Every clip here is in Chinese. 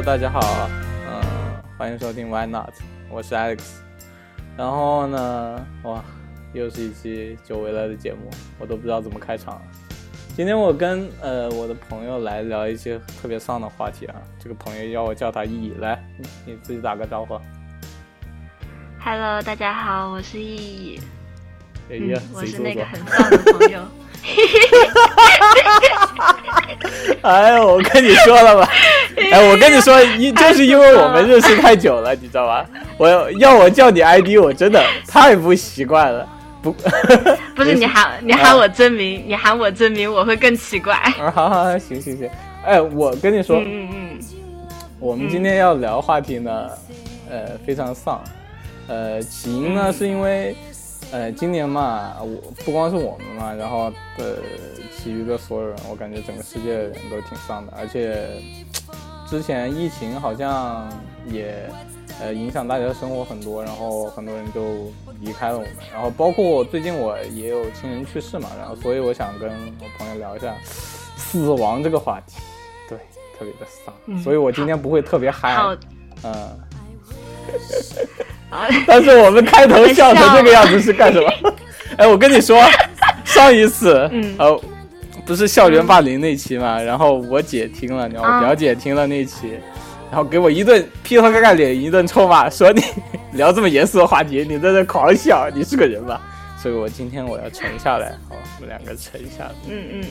Hello，大家好，嗯，欢迎收听 Why Not，我是 Alex。然后呢，哇，又是一期久违了的节目，我都不知道怎么开场了。今天我跟呃我的朋友来聊一些特别丧的话题啊。这个朋友要我叫他意义，来，你自己打个招呼。Hello，大家好，我是意义。哎呀，我是。那个很丧的朋友。哎呦，我跟你说了吧，哎，我跟你说，因就是因为我们认识太久了，你知道吧？我要我叫你 ID，我真的太不习惯了。不，不是你喊你喊我真名，你喊我真名，我会更奇怪。啊，好好好，行行行。哎，我跟你说，嗯嗯嗯，我们今天要聊话题呢，呃，非常丧。呃，起因呢是因为，呃，今年嘛，我不光是我们嘛，然后呃，其余的所有人，我感觉整个世界的人都挺丧的，而且之前疫情好像也呃影响大家的生活很多，然后很多人就离开了我们，然后包括最近我也有亲人去世嘛，然后所以我想跟我朋友聊一下死亡这个话题，对，特别的丧，嗯所以我今天不会特别嗨，好，嗯。啊，但是我们开头笑成这个样子是干什么？哎，我跟你说，上一次，嗯。呃，不是校园霸凌那期嘛，然后我姐听了，然后我啊表姐听了那期，然后给我一顿劈头盖脸一顿臭骂，说你聊这么严肃的话题，你在这狂笑，你是个人吧？所以我今天我要沉下来，好，我们两个沉下来，嗯嗯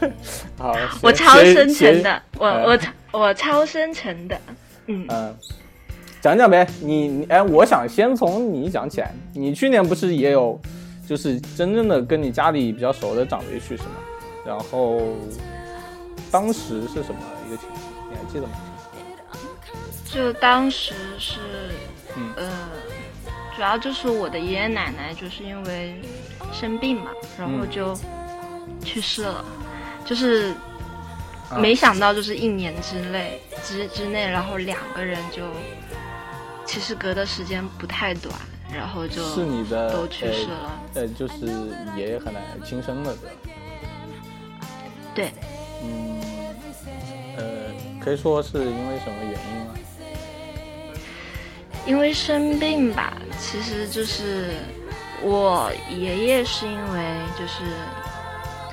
嗯，好，我超深沉的，我呃。我超我超深沉的，嗯，嗯，讲讲呗，你你哎，我想先从你讲起来。你去年不是也有，就是真正的跟你家里比较熟的长辈去世吗？然后当时是什么一个情况？你还记得吗？就当时是，嗯呃，主要就是我的爷爷奶奶就是因为生病嘛，然后嗯就去世了，就是啊没想到就是一年之内之之内，然后两个人就其实隔的时间不太短，然后就是你的都去世了。呃，呃，就是爷爷和奶奶亲生的，对吧？对，嗯，呃，可以说是因为什么原因吗？因为生病吧，其实就是我爷爷是因为就是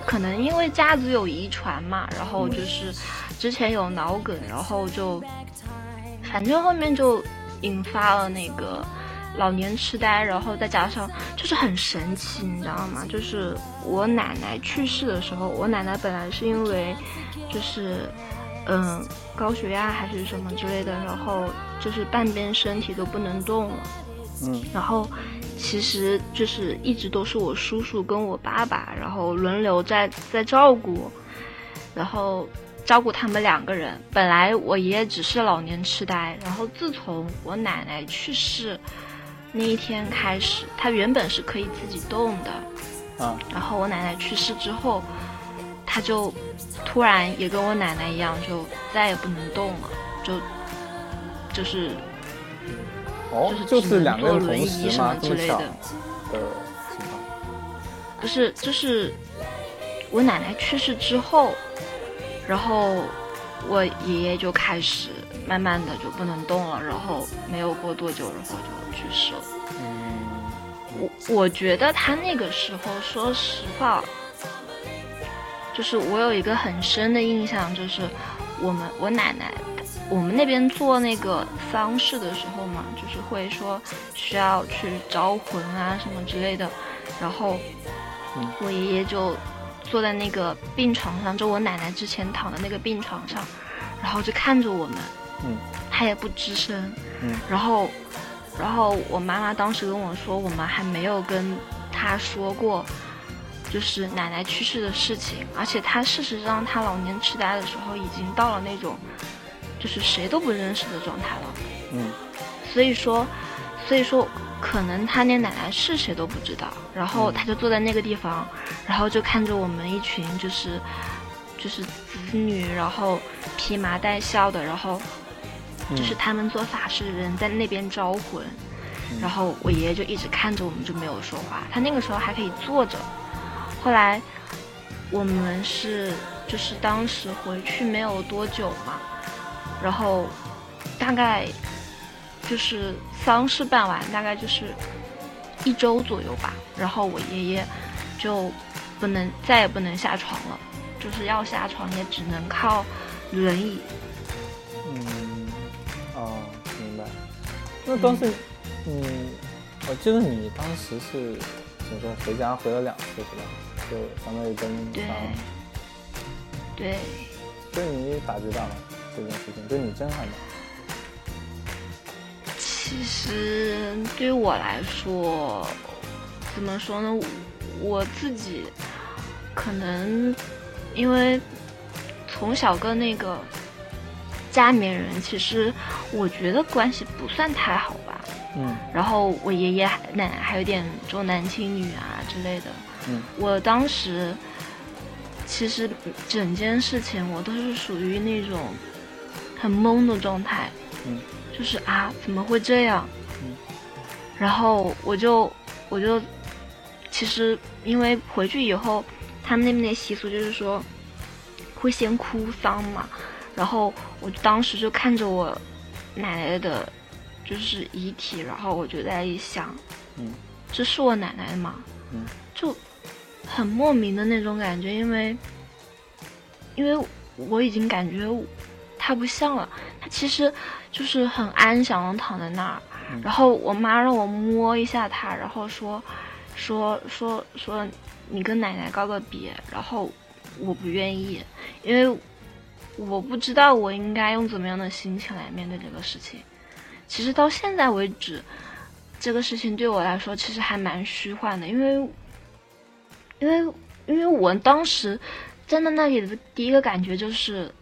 可能因为家族有遗传嘛，然后就是之前有脑梗，然后就反正后面就引发了那个老年痴呆，然后再加上就是很神奇，你知道吗？就是我奶奶去世的时候，我奶奶本来是因为就是嗯高血压还是什么之类的，然后就是半边身体都不能动了。嗯然后其实就是一直都是我叔叔跟我爸爸，然后轮流在在照顾，然后照顾他们两个人。本来我爷爷只是老年痴呆，然后自从我奶奶去世那一天开始，他原本是可以自己动的，啊，然后我奶奶去世之后，他就突然也跟我奶奶一样，就再也不能动了，就就是哦，就就是是只能两个人同坐轮椅时吗？什么之类的的情况。不是，就是我奶奶去世之后，然后我爷爷就开始慢慢的就不能动了，然后没有过多久，然后就去世了。嗯我我觉得他那个时候，说实话，就是我有一个很深的印象，就是我们我奶奶，我们那边做那个丧事的时候嘛，就是会说需要去招魂啊什么之类的，然后嗯我爷爷就坐在那个病床上，就我奶奶之前躺的那个病床上，然后就看着我们，嗯她也不吱声，嗯然后，然后我妈妈当时跟我说，我们还没有跟她说过，就是奶奶去世的事情，而且她事实上她老年痴呆的时候已经到了那种，就是谁都不认识的状态了。嗯所以说，所以说可能他连奶奶是谁都不知道，然后他就坐在那个地方，然后就看着我们一群就是就是子女，然后披麻戴孝的，然后嗯。就是他们做法事的人在那边招魂，然后我爷爷就一直看着我们就没有说话，他那个时候还可以坐着，后来我们是就是当时回去没有多久嘛，然后大概就是丧事办完，大概就是一周左右吧。然后我爷爷就不能再也不能下床了，就是要下床也只能靠轮椅。嗯，哦，明白。那当时，嗯，我记得你当时是怎么说？回家回了两次是吧？就相当于跟对。对，对你打击大吗？这件事情对你震撼吗？其实对于我来说，怎么说呢？我自己可能因为从小跟那个家里面人，其实我觉得关系不算太好吧。嗯然后我爷爷奶奶还有点重男轻女啊之类的。嗯我当时其实整件事情我都是属于那种很懵的状态，嗯就是啊怎么会这样？嗯然后我就我就其实因为回去以后，他们那边的习俗就是说会先哭丧嘛，然后我当时就看着我奶奶的，就是遗体，然后我就在一想，嗯这是我奶奶吗？嗯就很莫名的那种感觉，因为因为我已经感觉她不像了，她其实就是很安详的躺在那儿，嗯然后我妈让我摸一下她，然后说说说说你跟奶奶告个别，然后我不愿意，因为我不知道我应该用怎么样的心情来面对这个事情。其实到现在为止，这个事情对我来说其实还蛮虚幻的，因为因为因为我当时站在那里的第一个感觉就是，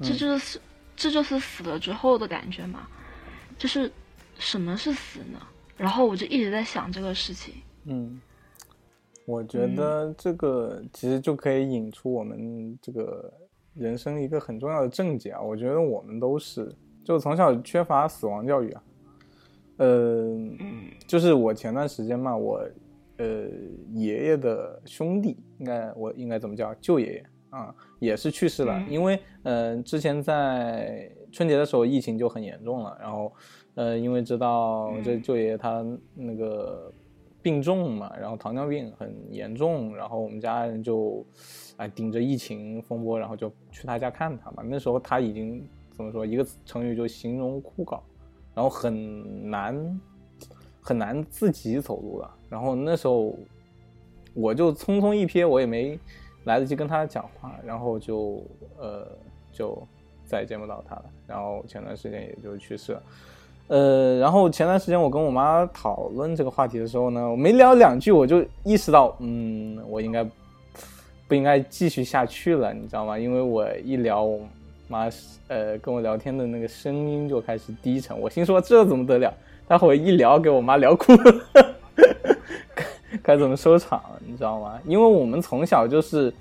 这嗯就是、这就是死了之后的感觉嘛，就是什么是死呢？然后我就一直在想这个事情。嗯，我觉得这个其实就可以引出我们这个人生一个很重要的症结啊。我觉得我们都是，就从小缺乏死亡教育啊。呃，嗯就是我前段时间嘛，我呃爷爷的兄弟，应该我应该怎么叫舅爷爷啊，也是去世了。嗯因为呃之前在春节的时候疫情就很严重了，然后呃因为知道这嗯舅爷爷他那个病重嘛，然后糖尿病很严重，然后我们家人就哎顶着疫情风波，然后就去他家看他嘛。那时候他已经怎么说一个成语就形容枯槁。然后很难很难自己走路了。然后那时候我就匆匆一瞥，我也没来得及跟他讲话，然后就呃就再也见不到他了。然后前段时间也就去世了。呃，然后前段时间我跟我妈讨论这个话题的时候呢，我没聊两句，我就意识到，嗯，我应该不应该继续下去了，你知道吗？因为我一聊，我妈呃跟我聊天的那个声音就开始低沉，我心说这怎么得了？待会一聊给我妈聊哭了，该 该怎么收场？你知道吗？因为我们从小就是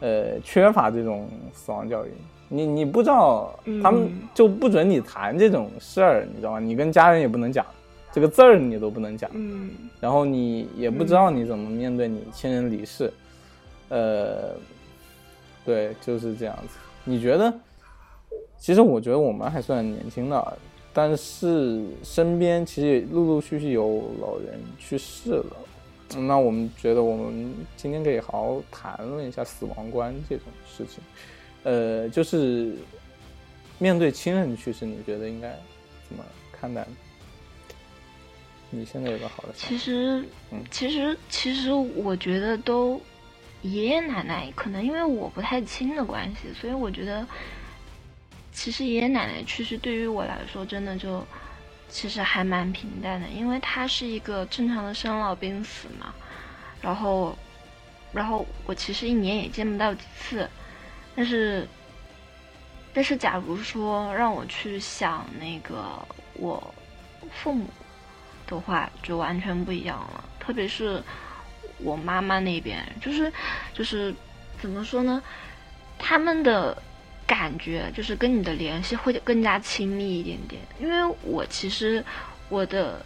呃缺乏这种死亡教育，你你不知道，他们嗯就不准你谈这种事儿，你知道吗？你跟家人也不能讲，这个字儿你都不能讲，嗯然后你也不知道你怎么面对你亲人离世，呃，对，就是这样子。你觉得？其实我觉得我们还算年轻的，但是身边其实也陆陆续续有老人去世了。那我们觉得我们今天可以好好谈论一下死亡观这种事情。呃，就是面对亲人去世，你觉得应该怎么看待？你现在有个好的？其实嗯，其实，其实我觉得都爷爷奶奶可能因为我不太亲的关系，所以我觉得，其实爷爷奶奶去世对于我来说，真的就其实还蛮平淡的，因为它是一个正常的生老病死嘛。然后，然后我其实一年也见不到几次，但是，但是假如说让我去想那个我父母。的话就完全不一样了，特别是我妈妈那边，就是就是怎么说呢，他们的感觉就是跟你的联系会更加亲密一点点，因为我其实我的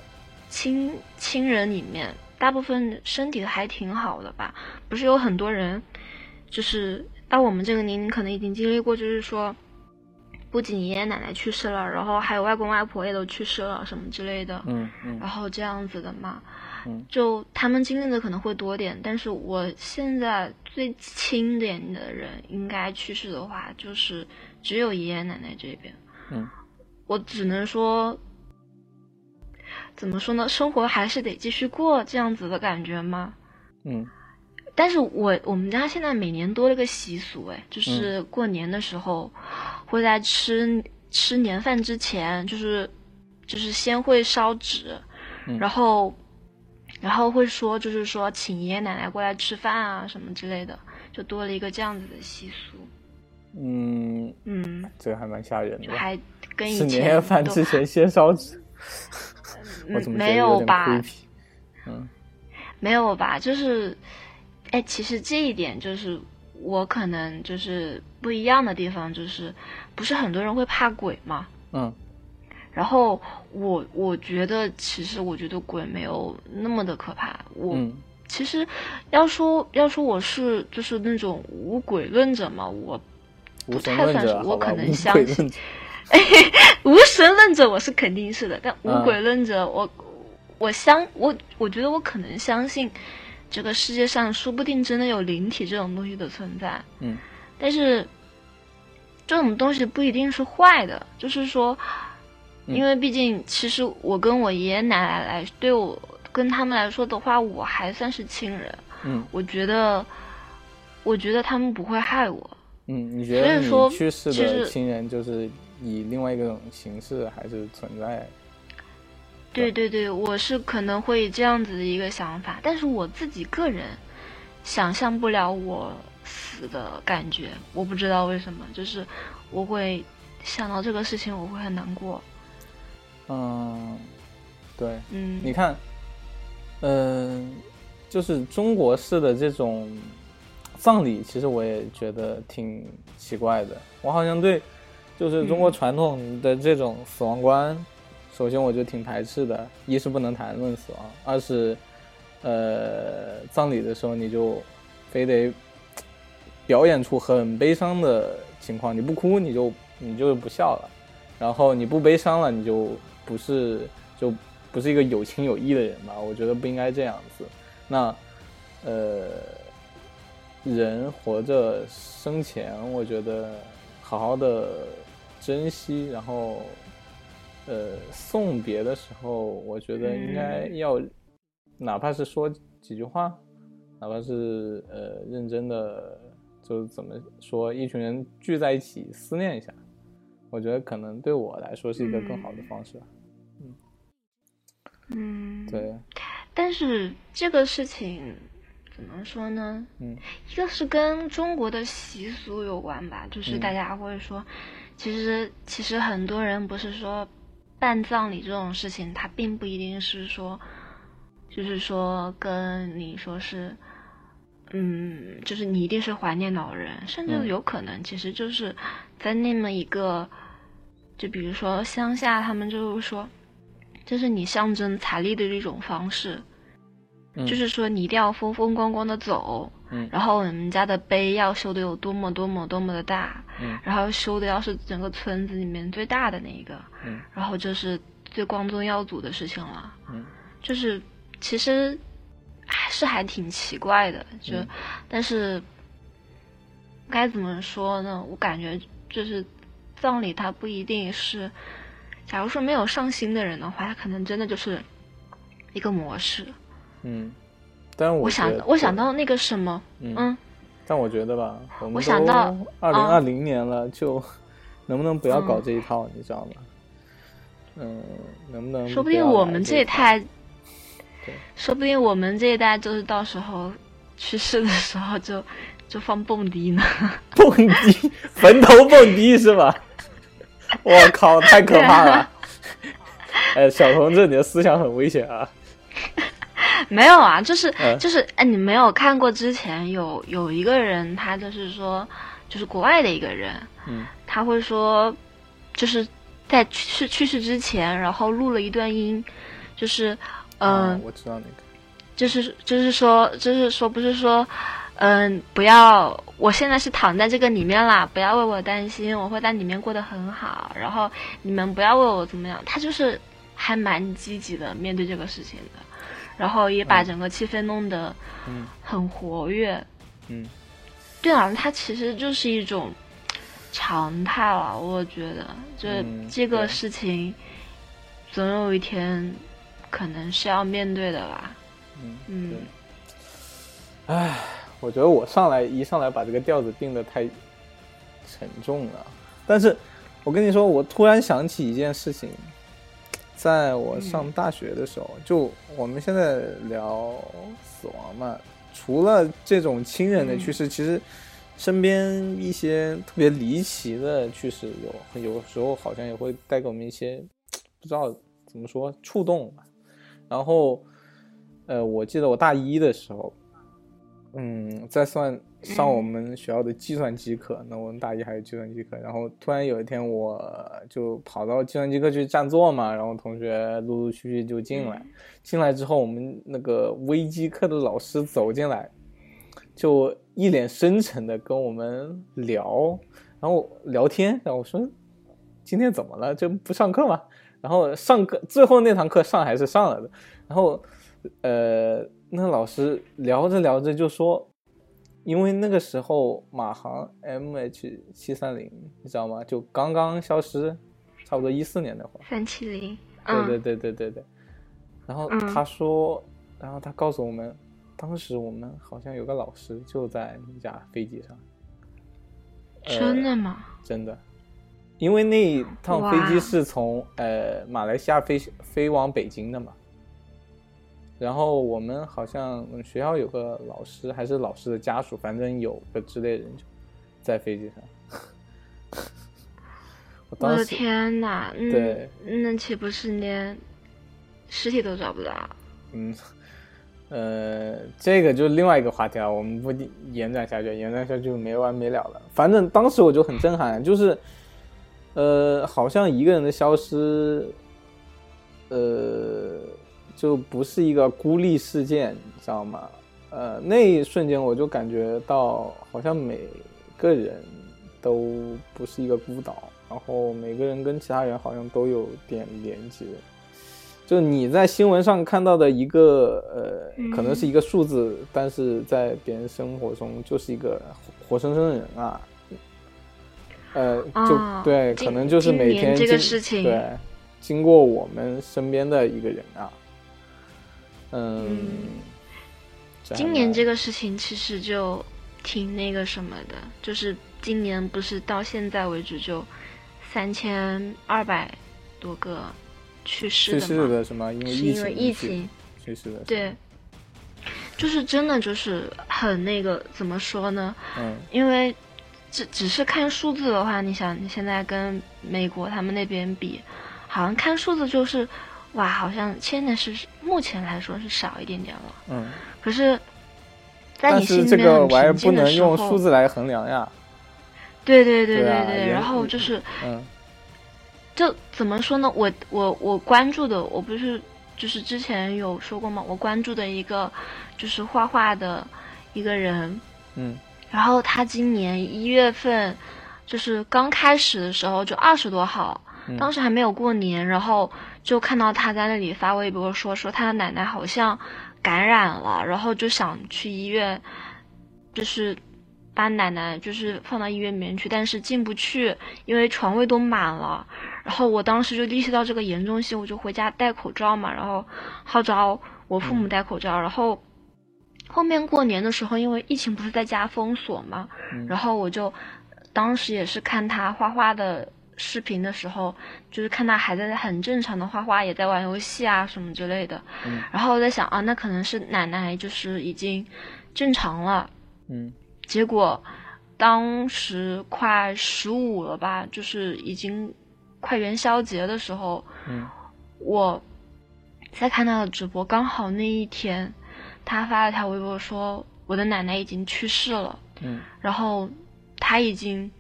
亲亲人里面大部分身体还挺好的吧，不是有很多人就是到我们这个年龄可能已经经历过，就是说不仅爷爷奶奶去世了，然后还有外公外婆也都去世了，什么之类的。嗯嗯。然后这样子的嘛，嗯就他们经历的可能会多点，但是我现在最亲点的人应该去世的话，就是只有爷爷奶奶这边。嗯，我只能说，怎么说呢？生活还是得继续过，这样子的感觉吗？嗯但是我我们家现在每年多了个习俗，哎，就是过年的时候，会在吃吃年饭之前，就是就是先会烧纸，嗯然后然后会说就是说请爷爷奶奶过来吃饭啊什么之类的，就多了一个这样子的习俗。嗯，嗯，这个还蛮吓人的。就还跟以吃前年夜饭之前先烧纸，我嗯怎么觉没得有吧？嗯没有吧？就是，哎，其实这一点就是我可能就是不一样的地方，就是不是很多人会怕鬼嘛。嗯然后我我觉得，其实我觉得鬼没有那么的可怕。我、嗯其实要说要说我是就是那种无鬼论者嘛，我不太算是我，可能相信。无神论者我是肯定是的，但无嗯鬼论者我、我相我我觉得我可能相信这个世界上说不定真的有灵体这种东西的存在，嗯但是这种东西不一定是坏的，就是说，嗯因为毕竟其实我跟我爷爷奶奶来对我跟他们来说的话，我还算是亲人，嗯我觉得我觉得他们不会害我，嗯，你觉得所以说你去世的亲人就是以另外一种形式还是存在？对对对，我是可能会这样子的一个想法，但是我自己个人想象不了我死的感觉，我不知道为什么，就是我会想到这个事情，我会很难过。嗯，对，嗯，你看，嗯、就是中国式的这种葬礼，其实我也觉得挺奇怪的。我好像对，就是中国嗯传统的这种死亡观，首先我就挺排斥的。一是不能谈论死亡，二是，呃，葬礼的时候你就非得表演出很悲伤的情况，你不哭你就你就不笑了，然后你不悲伤了你就不是就不是一个有情有义的人吧？我觉得不应该这样子。那呃，人活着生前，我觉得好好的珍惜，然后呃送别的时候，我觉得应该嗯要，哪怕是说几句话，哪怕是呃认真的，就怎么说，一群人聚在一起思念一下，我觉得可能对我来说是一个更好的方式。嗯，对，但是这个事情怎么说呢？嗯。一个是跟中国的习俗有关吧，就是嗯。大家会说，其实其实很多人不是说办葬礼这种事情，它并不一定是说，就是说跟你说是，嗯，就是你一定是怀念老人，甚至嗯。有可能其实就是在那么一个，就比如说乡下，他们就是说，这是你象征财力的一种方式。嗯，就是说你一定要风风光光的走，嗯然后你们家的碑要修的有多么多么多么的大，嗯然后修的要是整个村子里面最大的那一个，嗯然后这是最光宗耀祖的事情了。嗯就是其实还是还挺奇怪的，就、嗯但是该怎么说呢？我感觉就是葬礼它不一定是，假如说没有上心的人的话，他可能真的就是一个模式。嗯，但我我想我想到那个什么，嗯嗯，但我觉得吧，我想到二零二零年了，就 能不能不要搞嗯这一套，你知道吗？嗯，能不能说不定我们这一代，说不定我们这一代就是到时候去世的时候就就放蹦迪呢。蹦迪，坟头蹦迪是吧？我靠，太可怕了！哎，小同志，你的思想很危险啊！没有啊，就是、嗯就是，哎，你没有看过之前有有一个人，他就是说，就是国外的一个人，嗯他会说，就是在去世去世之前，然后录了一段音，就是，嗯、啊我知道那个，就是就是说，就是说，不是说，嗯，不要，我现在是躺在这个里面啦，不要为我担心，我会在里面过得很好。然后你们不要为我怎么样，他就是还蛮积极的面对这个事情的，然后也把整个气氛弄得很活跃。嗯，对啊，他其实就是一种常态了，我觉得，就这个事情，总有一天可能是要面对的吧。嗯嗯，唉。我觉得我上来一上来把这个调子定的太沉重了，但是我跟你说，我突然想起一件事情，在我上大学的时候，就我们现在聊死亡嘛，除了这种亲人的去世，其实身边一些特别离奇的去世，有有时候好像也会带给我们一些不知道怎么说触动吧。然后，呃，我记得我大一的时候。嗯，再算上我们学校的计算机课，那我们大一还有计算机课。然后突然有一天，我就跑到计算机课去占座嘛，然后同学陆陆续续就进来。进来之后，我们那个微机课的老师走进来，就一脸深沉的跟我们聊，然后聊天。然后我说：“今天怎么了？就不上课吗？”然后上课最后那堂课上还是上了的。然后，呃。那老师聊着聊着就说，因为那个时候马航 MH 七三零，你知道吗？就刚刚消失，差不多一四年那会儿。三七零。对对对对对对。然后他说，然后他告诉我们，当时我们好像有个老师就在那架飞机上。真的吗？真的，因为那一趟飞机是从呃马来西亚飞飞往北京的嘛。然后我们好像学校有个老师，还是老师的家属，反正有个之类人就在飞机上。我的天哪！对，那岂不是连尸体都找不到？嗯，呃，这个就是另外一个话题了，我们不延展下去，延展下去就没完没了了。反正当时我就很震撼，就是，呃，好像一个人的消失，呃。就不是一个孤立事件，你知道吗？呃，那一瞬间我就感觉到，好像每个人都不是一个孤岛，然后每个人跟其他人好像都有点连接。就你在新闻上看到的一个，呃，可能是一个数字，但是在别人生活中就是一个活生生的人啊。呃，就对，可能就是每天这个事情，对，经过我们身边的一个人啊。嗯，今年这个事情其实就挺那个什么的，就是今年不是到现在为止就三千二百多个去世的去世的什么？因为因为疫情去世的。对，就是真的就是很那个怎么说呢？嗯，因为只只是看数字的话，你想你现在跟美国他们那边比，好像看数字就是。哇，好像现在是目前来说是少一点点了。嗯，可是，在你心里面很平静的时候，数字来衡量呀。对对对对对，然后就是，嗯，就怎么说呢？我我我关注的，我不是就是之前有说过吗？我关注的一个就是画画的一个人，嗯，然后他今年一月份就是刚开始的时候就二十多号，当时还没有过年，然后。就看到他在那里发微博说说他的奶奶好像感染了，然后就想去医院，就是把奶奶就是放到医院里面去，但是进不去，因为床位都满了。然后我当时就意识到这个严重性，我就回家戴口罩嘛，然后号召我父母戴口罩。然后后面过年的时候，因为疫情不是在家封锁嘛，然后我就当时也是看他画画的。视频的时候，就是看他还在很正常的画画，也在玩游戏啊什么之类的。嗯。然后我在想啊，那可能是奶奶就是已经正常了。嗯。结果当时快十五了吧，就是已经快元宵节的时候。嗯。我在看他的直播，刚好那一天他发了条微博说我的奶奶已经去世了。嗯。然后他已经。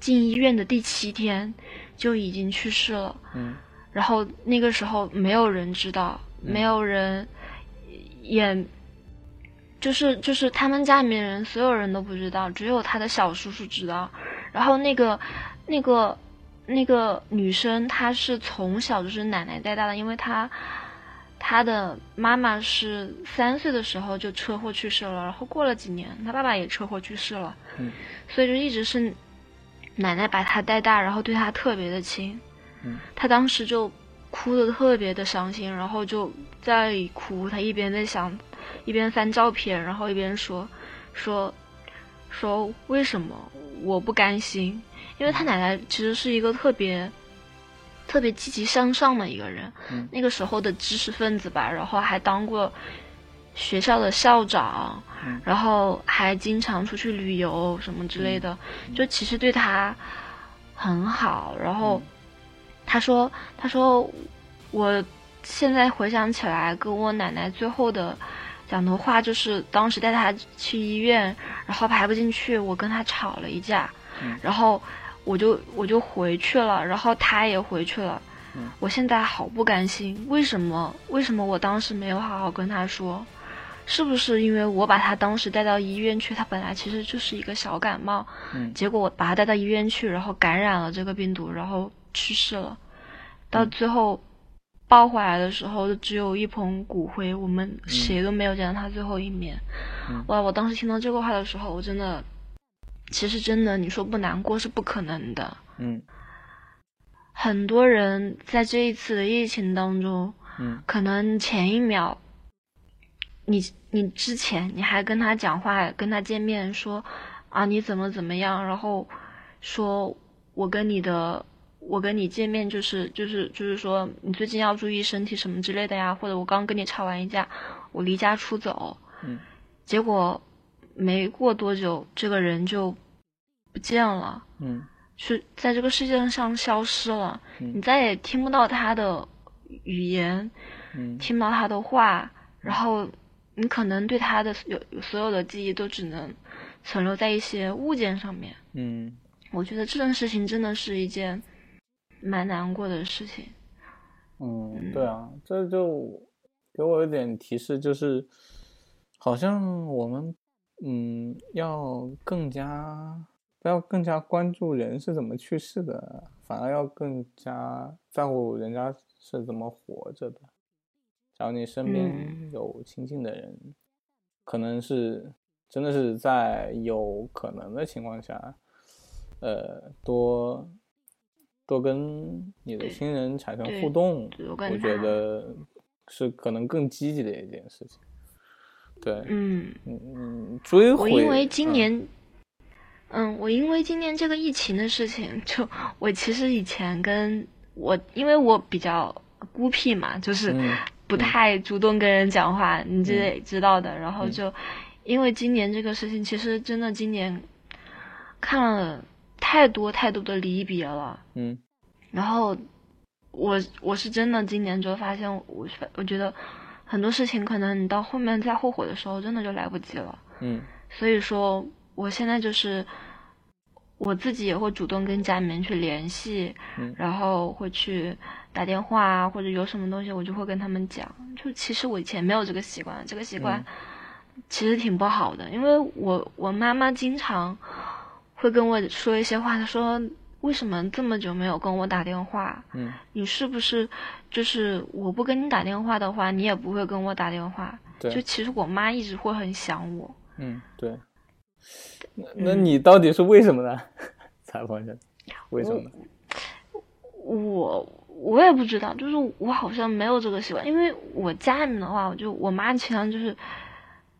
进医院的第七天就已经去世了。嗯，然后那个时候没有人知道，没有人也就是就是他们家里面人所有人都不知道，只有他的小叔叔知道。然后那个那个那个女生，她是从小就是奶奶带大的，因为她她的妈妈是三岁的时候就车祸去世了，然后过了几年，她爸爸也车祸去世了，嗯，所以就一直是奶奶把他带大，然后对他特别的亲。嗯，他当时就哭的特别的伤心，然后就在那里哭，他一边在想。一边翻照片，然后一边说，说，说为什么我不甘心？因为他奶奶其实是一个特别，特别积极向上的一个人。那个时候的知识分子吧，然后还当过学校的校长，然后还经常出去旅游什么之类的，就其实对他很好。然后他说，他说，我现在回想起来，跟我奶奶最后的。讲的话就是当时带他去医院，然后排不进去，我跟他吵了一架，然后我就我就回去了，然后他也回去了，我现在好不甘心，为什么为什么我当时没有好好跟他说？是不是因为我把他当时带到医院去，他本来其实就是一个小感冒，结果我把他带到医院去，然后感染了这个病毒，然后去世了，到最后。抱回来的时候，只有一捧骨灰，我们谁都没有见到他最后一面。哇！我当时听到这个话的时候，我真的，其实真的，你说不难过是不可能的。嗯。很多人在这一次的疫情当中，嗯，可能前一秒，你你之前你还跟他讲话，跟他见面说啊你怎么怎么样，然后说我跟你的。我跟你见面就是就是就是说你最近要注意身体什么之类的呀，或者我刚跟你吵完一架，我离家出走，嗯，结果没过多久这个人就不见了，嗯，是在这个世界上消失了，嗯。你再也听不到他的语言，嗯，听不到他的话，然后你可能对他的有所有的记忆都只能存留在一些物件上面，嗯，我觉得这件事情真的是一件。蛮难过的事情，嗯，对啊，这就给我一点提示，就是好像我们，嗯，要更加不要更加关注人是怎么去世的，反而要更加在乎人家是怎么活着的。假如你身边有亲近的人，可能是真的是在有可能的情况下，呃，多。多跟你的亲人产生互动，我觉得是可能更积极的一件事情。对，嗯嗯嗯，追回。我因为今年，嗯，我因为今年这个疫情的事情，就我其实以前跟我，因为我比较孤僻嘛，就是不太主动跟人讲话，你这也知道的。然后就因为今年这个事情，其实真的今年看了。太多太多的离别了，嗯，然后我我是真的今年就发现，我我觉得很多事情可能你到后面再后悔的时候，真的就来不及了，嗯，所以说我现在就是我自己也会主动跟家里面去联系，嗯，然后会去打电话啊，或者有什么东西我就会跟他们讲，就其实我以前没有这个习惯，这个习惯其实挺不好的，因为我我妈妈经常。会跟我说一些话，她说：“为什么这么久没有跟我打电话？嗯，你是不是就是我不跟你打电话的话，你也不会跟我打电话？对，就其实我妈一直会很想我。嗯，对。那那你到底是为什么呢？采访一下，为什么？我我也不知道，就是我好像没有这个习惯，因为我家里面的话，我就我妈经常就是，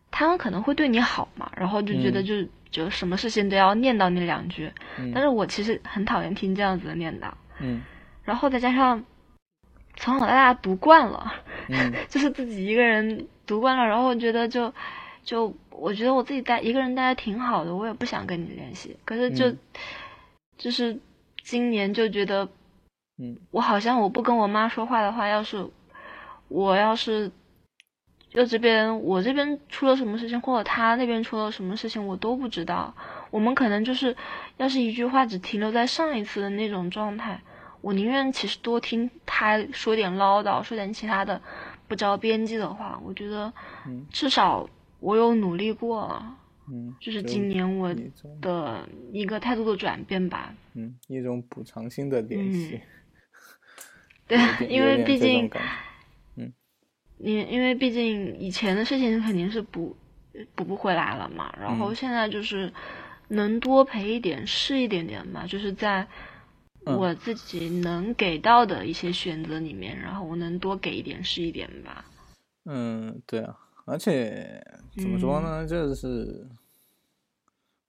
他们可能会对你好嘛，然后就觉得就。是。就什么事情都要念叨你两句，但是我其实很讨厌听这样子的念叨。嗯，然后再加上从小到大读惯了，嗯，就是自己一个人读惯了，然后觉得就就我觉得我自己待一个人待的挺好的，我也不想跟你联系。可是就就是今年就觉得，嗯，我好像我不跟我妈说话的话，要是我要是。就这边，我这边出了什么事情，或者他那边出了什么事情，我都不知道。我们可能就是，要是一句话只停留在上一次的那种状态，我宁愿其实多听他说点唠叨，说点其他的不着边际的话。我觉得，至少我有努力过，嗯，就是今年我的一个态度的转变吧。嗯一种补偿性的联系，对因为毕竟这种感觉因因为毕竟以前的事情肯定是补补不回来了嘛，然后嗯。现在就是能多赔一点是一点点吧，就是在嗯。我自己能给到的一些选择里面，然后我能多给一点是一点吧。嗯，对啊，而且怎么说嗯。呢，就是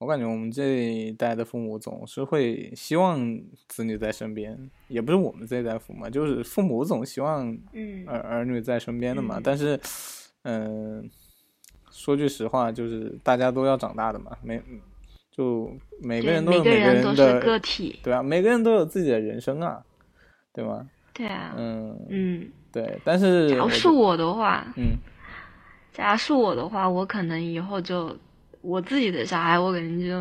我感觉我们这一代的父母总是会希望子女在身边，也不是我们这一代父母，就是父母总希望嗯儿儿女在身边的嘛。嗯但是，嗯、说句实话，就是大家都要长大的嘛，每就每个人都有每个人人都是个，体，对啊，每个人都有自己的人生啊，对吗？对啊，嗯，嗯，对，但是假如是我的话，嗯假如是我的话，我可能以后就我自己的小孩，我肯定就，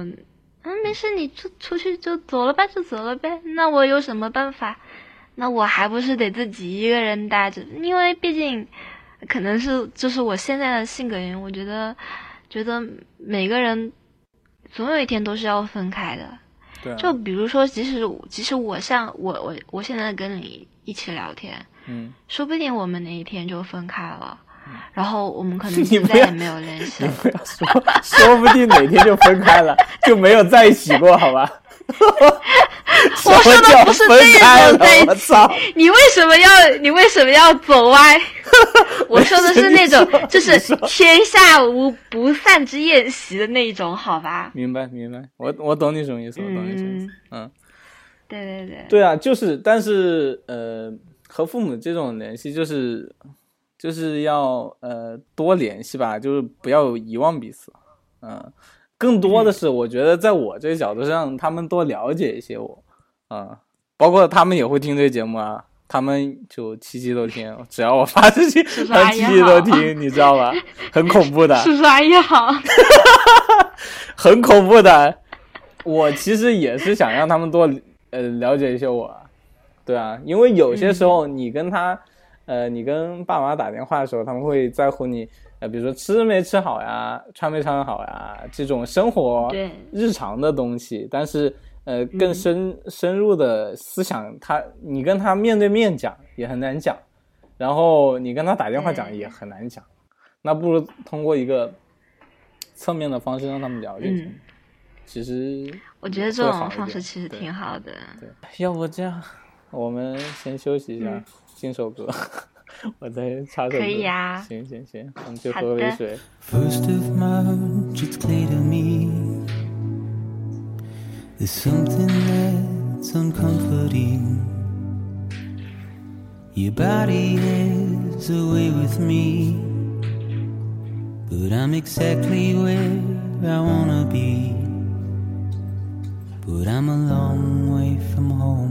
嗯，没事，你出出去就走了吧，就走了呗。那我有什么办法？那我还不是得自己一个人待着？因为毕竟，可能是就是我现在的性格原因，我觉得，觉得每个人总有一天都是要分开的。对啊，就比如说，即使即使我像我我我现在跟你一起聊天，嗯。说不定我们哪一天就分开了，然后我们可能 你就再也没有联系你了。说，说不定哪天就分开了，就没有在一起过，好吧？我说的不是分开了这种在一起！你为什么要你为什么要走歪？我说的是那种 就是天下无不散之宴席的那一种，好吧？明白明白，我我懂你什么意思，我懂你什么意思。嗯，对对对，对啊，就是，但是呃，和父母这种联系，就是就是要呃多联系吧，就是不要遗忘彼此。嗯，更多的是我觉得在我这个角度上，他们多了解一些我。啊、包括他们也会听这个节目啊，他们就七七都听，只要我发出去，他阿姨们期期都听，你知道吧？很恐怖的。叔叔阿姨好。很恐怖的。我其实也是想让他们多呃了解一些我，对啊，因为有些时候你跟他，呃，你跟爸妈打电话的时候，他们会在乎你，呃，比如说吃没吃好呀，穿没穿好呀，这种生活对日常的东西，但是呃更深、深入的思想，他你跟他面对面讲也很难讲，然后你跟他打电话讲也很难讲，那不如通过一个侧面的方式让他们了解一下。嗯。其实我觉得这种方式其实挺好的。对，要不这样，我们先休息一下，嗯听首歌，我再插首歌。可以呀行行行，我们去喝杯水。First of March, it's clear to me there's something that's uncomforting. Your body is away with me, but I'm exactly where I wanna be. But I'm a long way from home.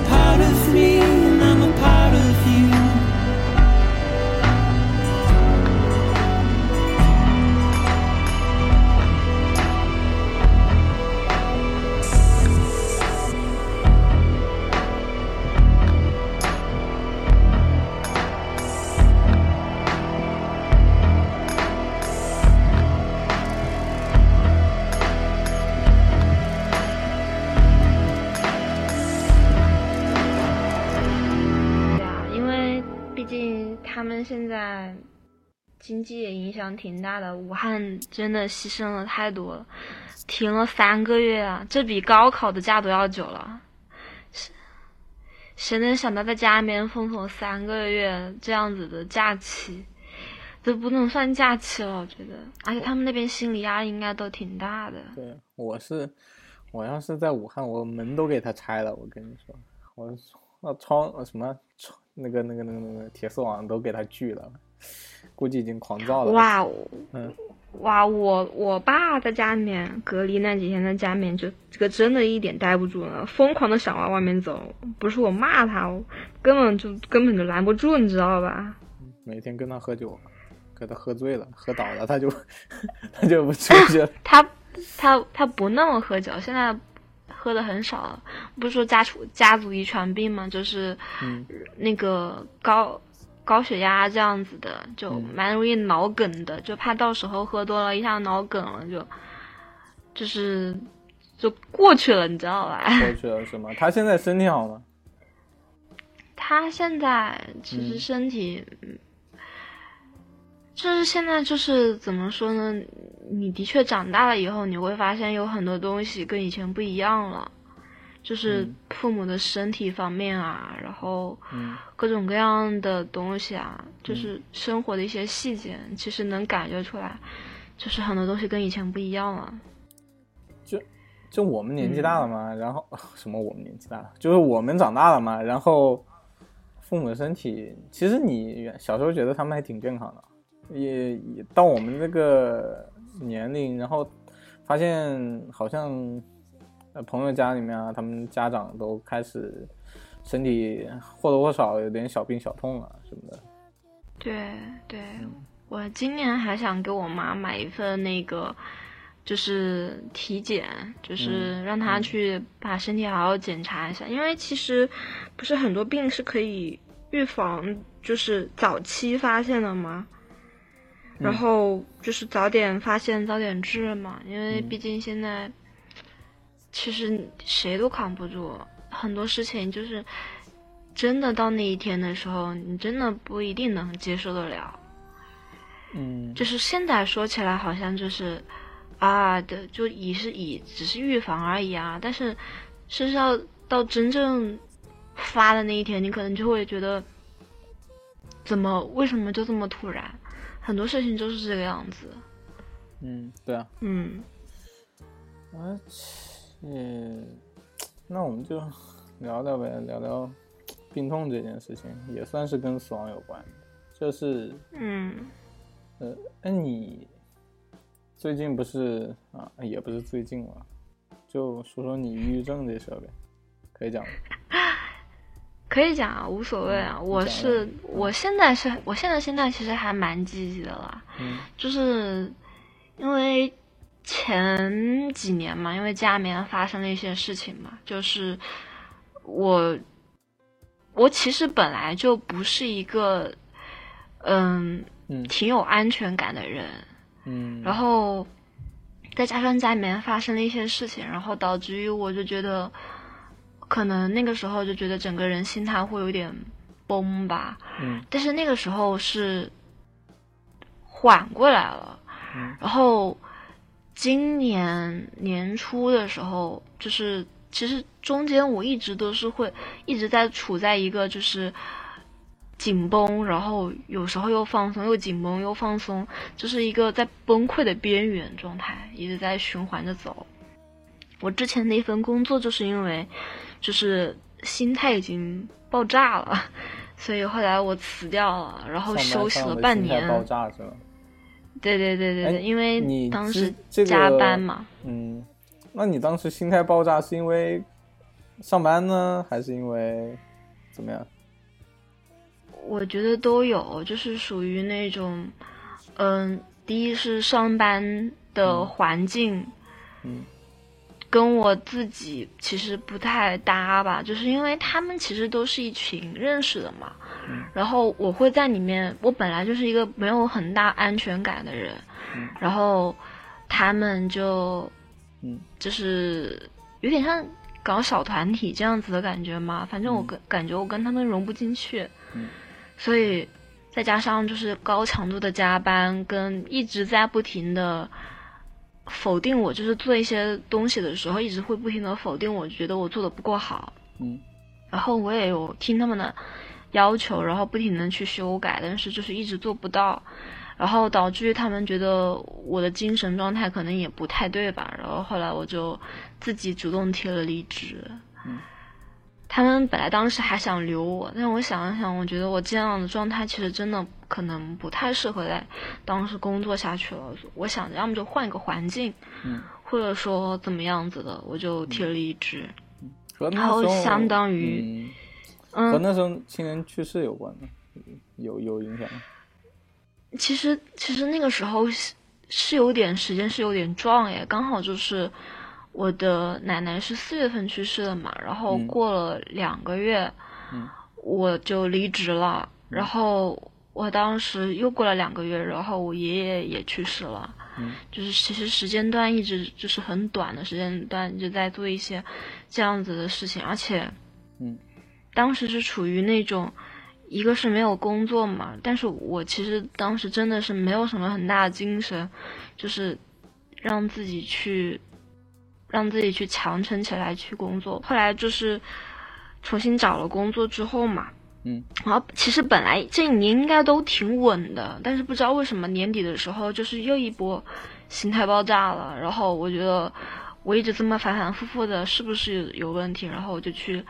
经济也影响挺大的，武汉真的牺牲了太多了，停了三个月啊，这比高考的假都要久了。谁谁能想到在家里面封锁三个月这样子的假期，都不能算假期了，我觉得，而且他们那边心理压力应该都挺大的。对，我是我要是在武汉，我门都给他拆了。我跟你说，我那窗什么窗那个那个那个那个铁丝网都给他锯了，估计已经狂躁了。，哇，嗯，哇，我我爸在家里面隔离那几天，在家里面就这个真的一点待不住了，疯狂的想往外面走。不是我骂他，我根本就根本就拦不住，你知道吧？每天跟他喝酒，给他喝醉了，喝倒了，他就 他就不出去了。他他他不那么喝酒，现在喝的很少了。不是说家族家族遗传病吗，就是嗯那个高高血压这样子的，就嗯蛮容易脑梗的，就怕到时候喝多了，一下脑梗了，就就是就过去了，你知道吧？过去了是吗？他现在身体好吗？他现在其实嗯身体，嗯就是现在就是怎么说呢？你的确长大了以后，你会发现有很多东西跟以前不一样了，就是嗯。父母的身体方面啊，然后嗯。各种各样的东西啊，就是生活的一些细节，其实能感觉出来，就是很多东西跟以前不一样了。就我们年纪大了嘛，然后 什么我们年纪大了，就是我们长大了嘛，然后父母的身体，其实你小时候觉得他们还挺健康的，也也到我们这个年龄，然后发现好像呃朋友家里面啊，他们家长都开始身体或多或少有点小病小痛啊什么的。对对，我今年还想给我妈买一份那个，就是体检，就是嗯让她去把身体好好检查一下，因为其实不是很多病是可以预防，就是早期发现的吗？然嗯后就是早点发现，早点治嘛，因为嗯毕竟现在其实谁都扛不住，很多事情就是真的到那一天的时候，你真的不一定能接受得了。嗯，就是现在说起来好像就是啊的，就以是以只是预防而已啊，但是事实上到真正发的那一天，你可能就会觉得怎么为什么就这么突然？很多事情就是这个样子。嗯，对啊，嗯，而且，那我们就聊聊呗，聊聊病痛这件事情，也算是跟死亡有关。就是，嗯，呃，哎，你最近不是啊，也不是最近了，就说说你抑郁症这事儿呗，可以讲吗？可以讲啊，无所谓啊。嗯我是我现在是我现在心态其实还蛮积极的啦。嗯就是因为前几年嘛，因为家里面发生了一些事情嘛，就是我我其实本来就不是一个嗯嗯。挺有安全感的人，嗯，然后再加上家里面发生了一些事情，然后导致于我就觉得，可能那个时候就觉得整个人心态会有点崩吧，嗯。但是那个时候是缓过来了，嗯。然后今年年初的时候，就是其实中间我一直都是会一直在处在一个就是紧绷，然后有时候又放松，又紧绷又放松，就是一个在崩溃的边缘状态，一直在循环着走。我之前那份工作就是因为就是心态已经爆炸了，所以后来我辞掉了，然后休息了半年。爆炸是吧？对对对对哎对，因为你当时加班嘛，嗯，那你当时心态爆炸是因为上班呢，还是因为怎么样？我觉得都有，就是属于那种，嗯，第一是上班的环境，嗯跟我自己其实不太搭吧，就是因为他们其实都是一群认识的嘛，嗯。然后我会在里面，我本来就是一个没有很大安全感的人，嗯。然后他们就，嗯。就是有点像搞小团体这样子的感觉嘛，反正我嗯。跟、感觉我跟他们融不进去，嗯。所以再加上就是高强度的加班，跟一直在不停的否定我，就是做一些东西的时候，一直会不停的否定我，觉得我做的不够好。嗯。然后我也有听他们的要求，然后不停的去修改，但是就是一直做不到，然后导致于他们觉得我的精神状态可能也不太对吧，然后后来我就自己主动提了离职。嗯他们本来当时还想留我，但我想了想，我觉得我这样的状态其实真的可能不太适合在当时工作下去了。我想着要么就换一个环境，嗯，或者说怎么样子的，我就提了离职。然后相当于嗯和嗯，那时候亲人去世有关吗？有有影响吗？其实其实那个时候是是有点时间是有点撞耶，刚好就是我的奶奶是四月份去世的嘛，然后嗯过了两个月，嗯我就离职了，然后我当时又过了两个月，然后我爷爷也去世了。嗯就是其实时间段一直就是很短的时间段，一直在做一些这样子的事情，而且，嗯，当时是处于那种，一个是没有工作嘛，但是我其实当时真的是没有什么很大的精神，就是让自己去，让自己去强撑起来去工作。后来就是重新找了工作之后嘛，嗯然后其实本来这一年应该都挺稳的，但是不知道为什么年底的时候就是又一波心态爆炸了。然后我觉得我一直这么反反复复的，是不是有问题？然后我就去，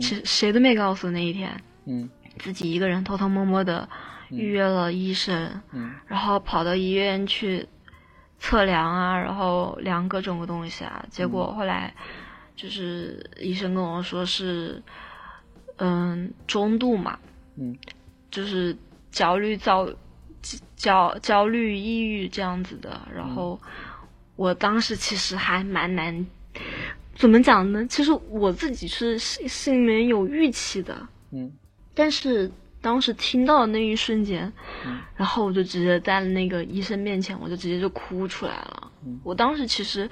其实谁都没告诉那一天，嗯。自己一个人偷偷摸摸的预约了医生，嗯。然后跑到医院去测量啊，然后量各种个东西啊，结果后来就是医生跟我说是，嗯，中度嘛，嗯。就是焦虑、躁、焦焦虑、抑郁这样子的。然后我当时其实还蛮难，怎么讲呢？其实我自己是心心里面有预期的，嗯。但是当时听到的那一瞬间，嗯。然后我就直接在那个医生面前，我就直接就哭出来了。嗯。我当时其实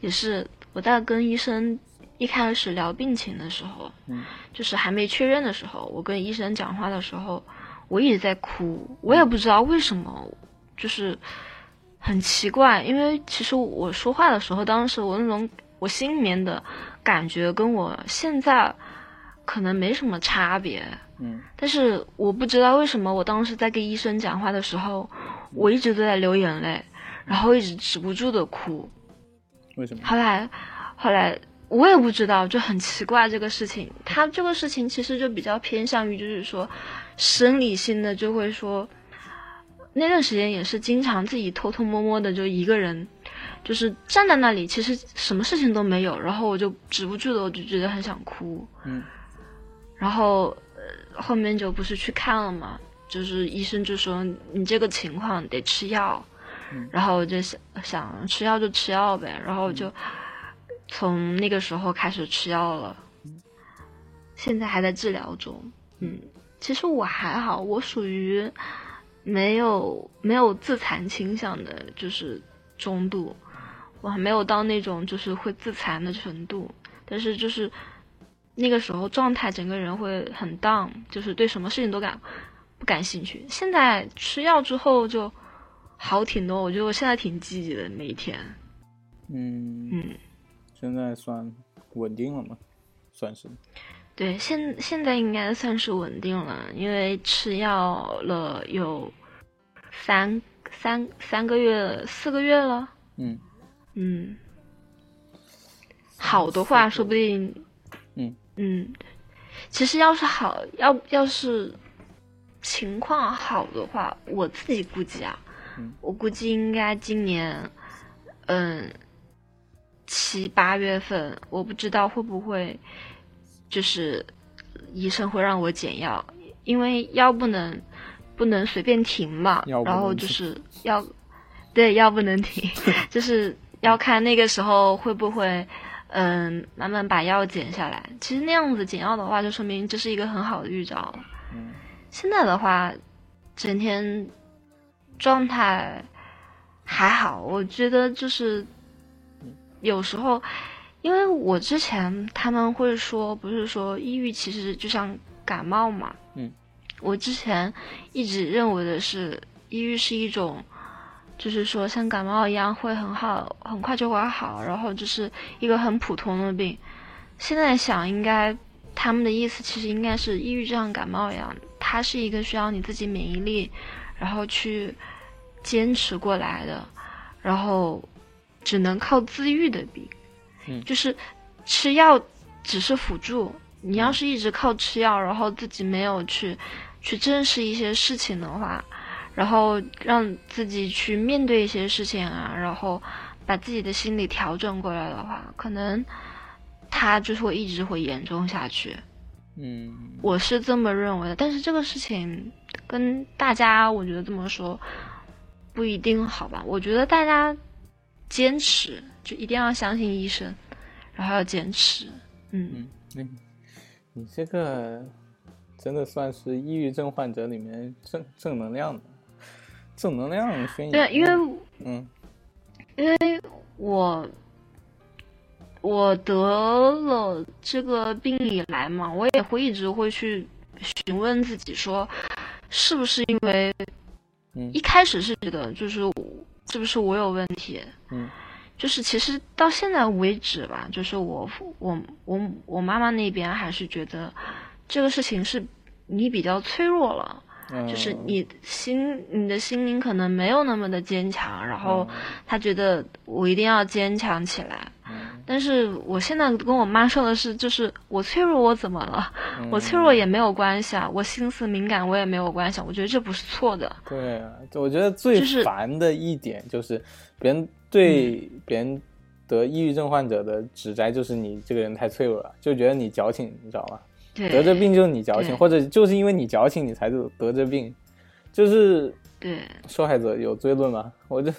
也是我在跟医生一开始聊病情的时候，嗯。就是还没确认的时候，我跟医生讲话的时候，我一直在哭，我也不知道为什么，就是很奇怪，因为其实我说话的时候，当时我那种我心里面的感觉跟我现在可能没什么差别，嗯但是我不知道为什么我当时在跟医生讲话的时候，我一直都在流眼泪，然后一直止不住的哭。为什么？后来，后来我也不知道，就很奇怪这个事情。他这个事情其实就比较偏向于，就是说生理性的，就会说那段时间也是经常自己偷偷摸摸的就一个人，就是站在那里，其实什么事情都没有，然后我就止不住的，我就觉得很想哭。嗯然后呃后面就不是去看了嘛，就是医生就说你这个情况得吃药，嗯然后我就想想吃药就吃药呗，然后就从那个时候开始吃药了，现在还在治疗中。嗯，其实我还好，我属于没有没有自残倾向的，就是中度，我还没有到那种就是会自残的程度，但是就是那个时候状态整个人会很 down，就是对什么事情都感不感兴趣。现在吃药之后就好挺多，我觉得我现在挺积极的，每一天。嗯，嗯，现在算稳定了吗？算是。对，现现在应该算是稳定了，因为吃药了有三三三个月、四个月了。嗯嗯，好的话，说不定，嗯。嗯，其实要是好，要要是情况好的话，我自己估计啊，嗯。我估计应该今年，嗯，七八月份，我不知道会不会就是医生会让我减药，因为药不能不能随便停嘛然后就是要对药不能停，就是要看那个时候会不会嗯慢慢把药减下来。其实那样子减药的话，就说明这是一个很好的预兆了。嗯现在的话，整天状态还好，我觉得就是有时候，因为我之前他们会说，不是说抑郁其实就像感冒嘛，嗯，我之前一直认为的是抑郁是一种。就是说，像感冒一样会很好，很快就会好，然后就是一个很普通的病。现在想，应该他们的意思其实应该是抑郁症像感冒一样，它是一个需要你自己免疫力，然后去坚持过来的，然后只能靠自愈的病。嗯就是吃药只是辅助，你要是一直靠吃药，然后自己没有去去正视一些事情的话，然后让自己去面对一些事情啊，然后把自己的心理调整过来的话，可能它就是会一直会严重下去。嗯我是这么认为的，但是这个事情跟大家我觉得这么说不一定好吧？我觉得大家坚持就一定要相信医生，然后要坚持。嗯，嗯，你你这个真的算是抑郁症患者里面正正能量的，正能量宣言。对，因为嗯因为我我得了这个病以来嘛，我也会一直会去询问自己说，是不是因为嗯一开始是觉得就是我是不是我有问题，嗯就是其实到现在为止吧，就是我我我我妈妈那边还是觉得这个事情是你比较脆弱了。嗯，就是你心你的心灵可能没有那么的坚强，然后他觉得我一定要坚强起来。嗯但是我现在跟我妈说的是，就是我脆弱，我怎么了？嗯我脆弱也没有关系啊，我心思敏感我也没有关系啊。我觉得这不是错的。对啊，我觉得最烦的一点就是别人对别人得抑郁症患者的指摘，就是你这个人太脆弱了，就觉得你矫情，你知道吗？对，得这病就是你矫情，或者就是因为你矫情，你才得得这病，就是对，受害者有罪论吗。我就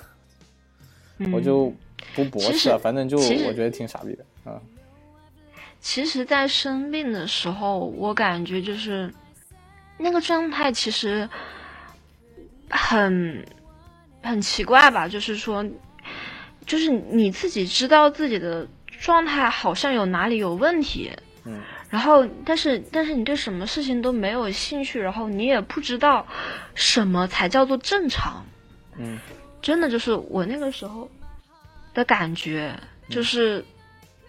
嗯、我就不驳斥了，反正就我觉得挺傻逼的啊。其实，在生病的时候，我感觉就是那个状态，其实很很奇怪吧？就是说，就是你自己知道自己的状态好像有哪里有问题，嗯然后但是但是你对什么事情都没有兴趣，然后你也不知道什么才叫做正常。嗯真的就是我那个时候的感觉，就是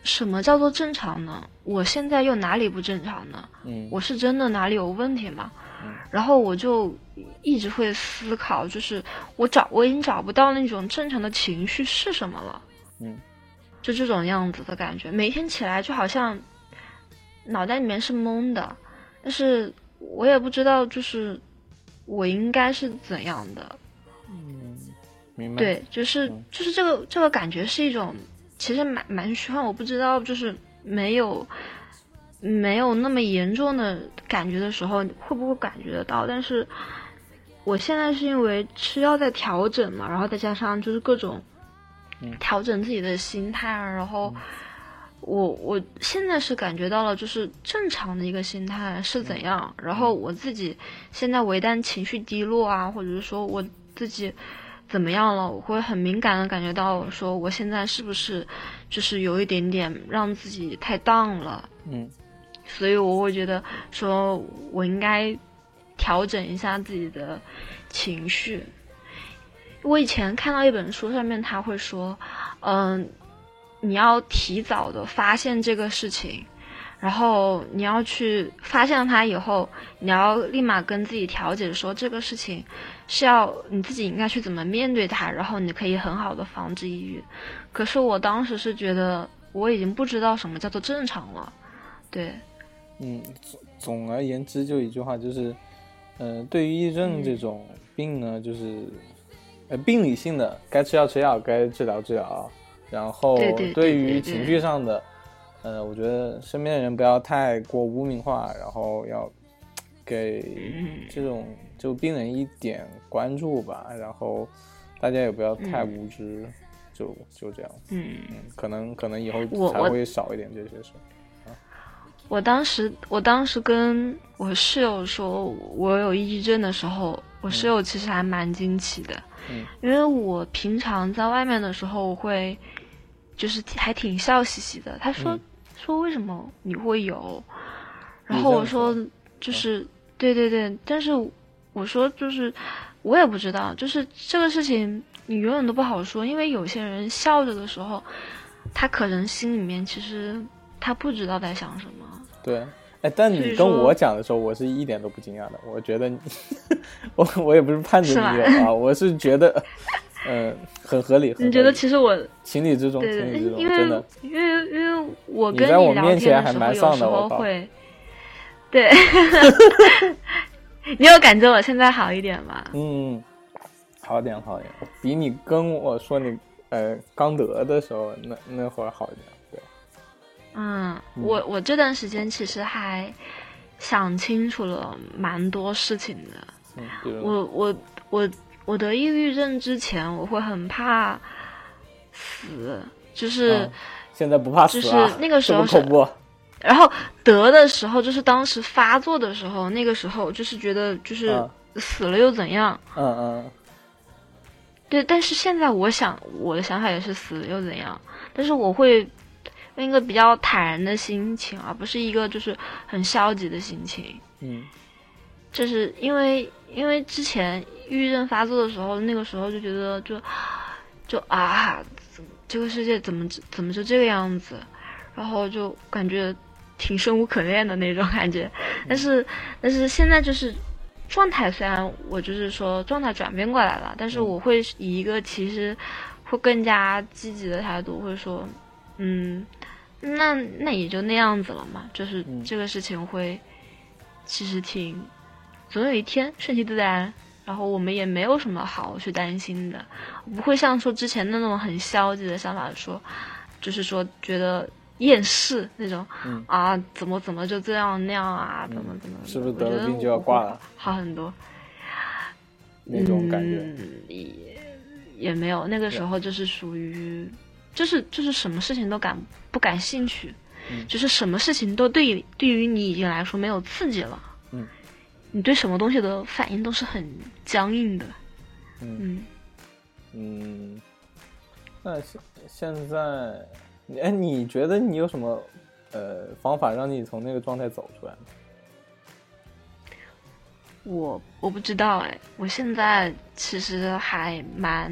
什么叫做正常呢？我现在又哪里不正常呢？嗯，我是真的哪里有问题吗嗯？然后我就一直会思考，就是我找我已经找不到那种正常的情绪是什么了，嗯，就这种样子的感觉，每天起来就好像脑袋里面是懵的，但是我也不知道就是我应该是怎样的，嗯明白。对，就是嗯。就是这个这个感觉是一种，其实蛮蛮虚幻，我不知道就是没有没有那么严重的感觉的时候，会不会感觉得到？但是我现在是因为吃药在调整嘛，然后再加上就是各种嗯。调整自己的心态啊，然后我我现在是感觉到了，就是正常的一个心态是怎样，然后我自己现在我一旦情绪低落啊，或者是说我自己怎么样了，我会很敏感的感觉到，说我现在是不是就是有一点点让自己太 down 了，嗯所以我会觉得说我应该调整一下自己的情绪。我以前看到一本书，上面他会说，嗯、你要提早的发现这个事情，然后你要去发现它以后，你要立马跟自己调解说这个事情是要你自己应该去怎么面对它，然后你可以很好的防止抑郁。可是我当时是觉得我已经不知道什么叫做正常了，对，嗯，总总而言之，就一句话，就是，呃，对于抑郁症这种病呢，就是，呃，病理性的，该吃药吃药，该治疗治疗，然后对于情绪上的，呃，我觉得身边的人不要太过污名化，然后要给嗯。这种就病人一点关注吧，然后大家也不要太无知，就就这样，嗯，嗯，可能可能以后才会少一点这些事。我当时我当时跟我室友说我有抑郁症的时候，我室友其实还蛮惊奇的，嗯。因为我平常在外面的时候我会就是还挺笑嘻嘻的。他说、嗯说为什么你会有？然后我说就是、对对对，但是我说就是我也不知道，就是这个事情你永远都不好说，因为有些人笑着的时候，他可能心里面其实他不知道在想什么。对，哎，但你跟我讲的时候，我是一点都不惊讶的。我觉得你，我我也不是盼着你有啊，我是觉得，嗯、很合理。很你觉得其实我情理之中，对对情理之，中，真的。因为因为我你跟在我面聊天的时候，前还蛮有时丧的我会，对，你有感觉我现在好一点吗？嗯，好点好点，比你跟我说你呃刚得的时候那那会儿好一点。对，嗯，我我这段时间其实还想清楚了蛮多事情的。我我我我得抑郁症之前，我会很怕死，就是。嗯现在不怕死就是啊，那个时候是恐怖。然后得的时候，就是当时发作的时候，那个时候就是觉得就是嗯死了又怎样？嗯嗯对，但是现在我想，我的想法也是死了又怎样？但是我会用一个比较坦然的心情，而不是一个就是很消极的心情。嗯就是因为因为之前抑郁症发作的时候，那个时候就觉得就就啊，这个世界怎么怎么就这个样子，然后就感觉挺生无可恋的那种感觉。但是但是现在就是状态，虽然我就是说状态转变过来了，但是嗯我会以一个其实会更加积极的态度，会说，嗯，那那也就那样子了嘛，就是嗯这个事情会其实挺。总有一天顺其自然，然后我们也没有什么好去担心的，不会像说之前那种很消极的想法说，就是说觉得厌世那种、嗯。啊，怎么怎么就这样那样啊，怎么怎么，是不是得得了病就要挂了好很多那种。感觉。嗯、也也没有，那个时候就是属于，就是就是什么事情都感不感兴趣，嗯。就是什么事情都对对于你已经来说没有刺激了，嗯，你对什么东西的反应都是很僵硬的，嗯嗯，嗯，那现现在，哎，你觉得你有什么呃方法让你从那个状态走出来吗？我我不知道哎，我现在其实还蛮，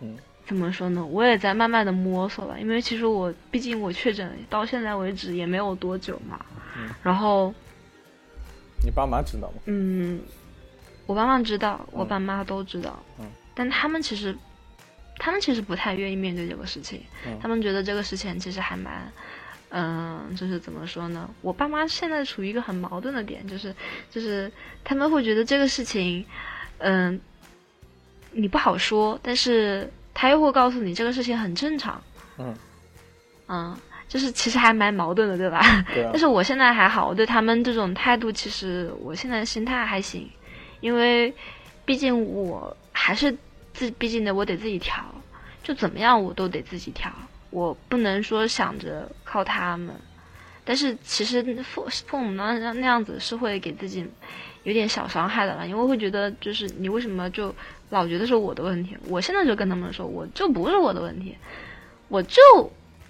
嗯，怎么说呢？我也在慢慢的摸索吧，因为其实我毕竟我确诊到现在为止也没有多久嘛，嗯然后你爸妈知道吗？嗯，我爸妈知道，我嗯。爸妈都知道，嗯，但他们其实，他们其实不太愿意面对这个事情，嗯。他们觉得这个事情其实还蛮，嗯，就是怎么说呢？我爸妈现在处于一个很矛盾的点，就是就是他们会觉得这个事情，嗯，你不好说，但是他又会告诉你这个事情很正常，嗯，嗯，就是其实还蛮矛盾的，对吧？对啊 但，是我现在还好，我对他们这种态度，其实我现在心态还行，因为毕竟我还是自，毕竟的，我得自己调，就怎么样我都得自己调，我不能说想着靠他们。但是其实父父母那那样子是会给自己有点小伤害的了，因为会觉得就是你为什么就老觉得是我的问题？我现在就跟他们说，我就不是我的问题，我就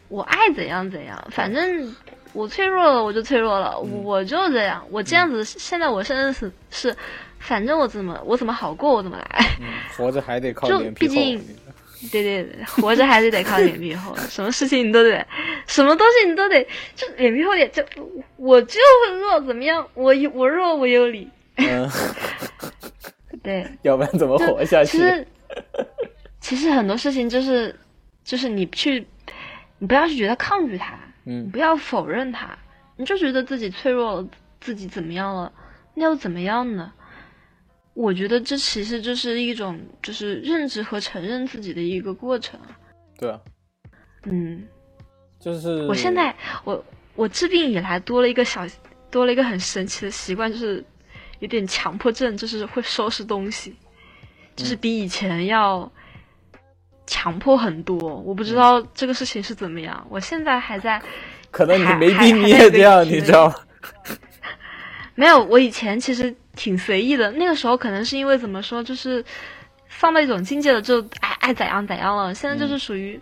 我爱怎样怎样，反正我脆弱了我就脆弱了，嗯我就这样，我这样子，现在我现在是是，反正我怎么我怎么好过我怎么来，嗯，活着还得靠就脸皮厚。毕竟对对对，活着还是得靠脸皮厚，什么事情你都得，什么东西你都得，就脸皮厚点，就我就会弱怎么样，我有我弱我有理，嗯，对，要不然怎么活下去？其实，其实很多事情就是，就是你去，你不要去觉得抗拒它，你嗯不要否认它，你就觉得自己脆弱了，自己怎么样了，那又怎么样呢？我觉得这其实就是一种，就是认知和承认自己的一个过程。对啊，嗯，就是我现在我我治病以来多了一个小多了一个很神奇的习惯，就是有点强迫症，就是会收拾东西，就是嗯比以前要强迫很多。我不知道这个事情是怎么样，我现在还在可能你没病你也这样，你知道吗？没有，我以前其实挺随意的。那个时候可能是因为怎么说，就是放到一种境界了，就爱爱咋样咋样了。现在就是属于，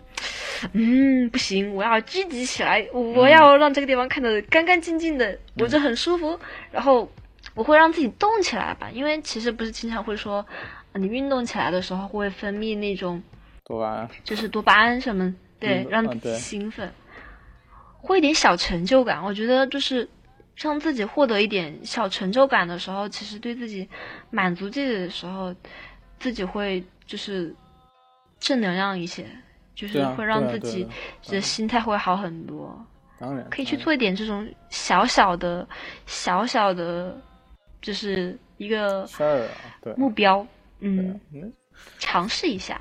嗯，不行，我要积极起来，我要让这个地方看得干干净净的，我就很舒服。然后我会让自己动起来吧，因为其实不是经常会说，呃你运动起来的时候会分泌那种对吧？就是多巴胺什么，对，嗯让自己兴奋，会一点小成就感。我觉得就是让自己获得一点小成就感的时候，其实对自己满足自己的时候，自己会就是正能量一些，就是会让自己的心态会好很多。当然可以去做一点这种小小的、小小的，就是一个事儿啊，对目标，嗯尝试一下。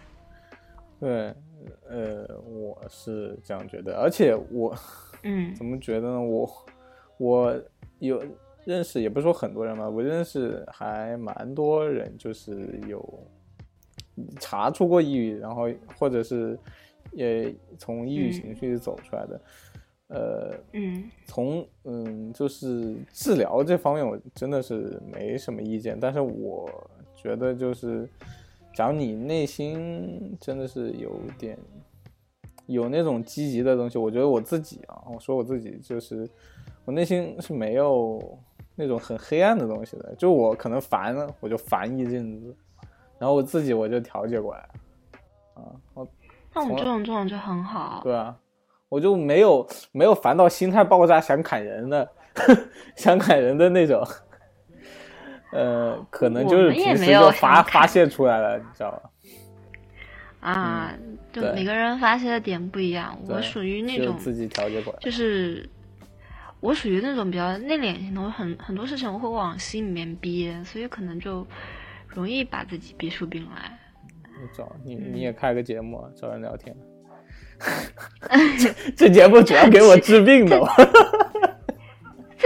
对，呃，我是这样觉得，而且我嗯怎么觉得呢？我我有认识，也不是说很多人吧，我认识还蛮多人，就是有查出过抑郁，然后或者是也从抑郁嗯情绪走出来的。呃，嗯从嗯，就是治疗这方面，我真的是没什么意见。但是我觉得，就是假如你内心真的是有点有那种积极的东西，我觉得我自己啊，我说我自己，就是我内心是没有那种很黑暗的东西的。就我可能烦了，我就烦一阵子，然后我自己我就调节过来啊，我那种从这种这种就很好。对啊，我就没有没有烦到心态爆炸想砍人的，想砍人的那种。呃，可能就是平时没有就发发泄出来了，你知道吧？啊，就每个人发泄的点不一样。我属于那种，自己调节过来。就是我属于那种比较内敛型的，我很很多事情我会往心里面憋，所以可能就容易把自己憋出病来。你找你嗯你也开个节目啊，找人聊天。这节目主要给我治病的，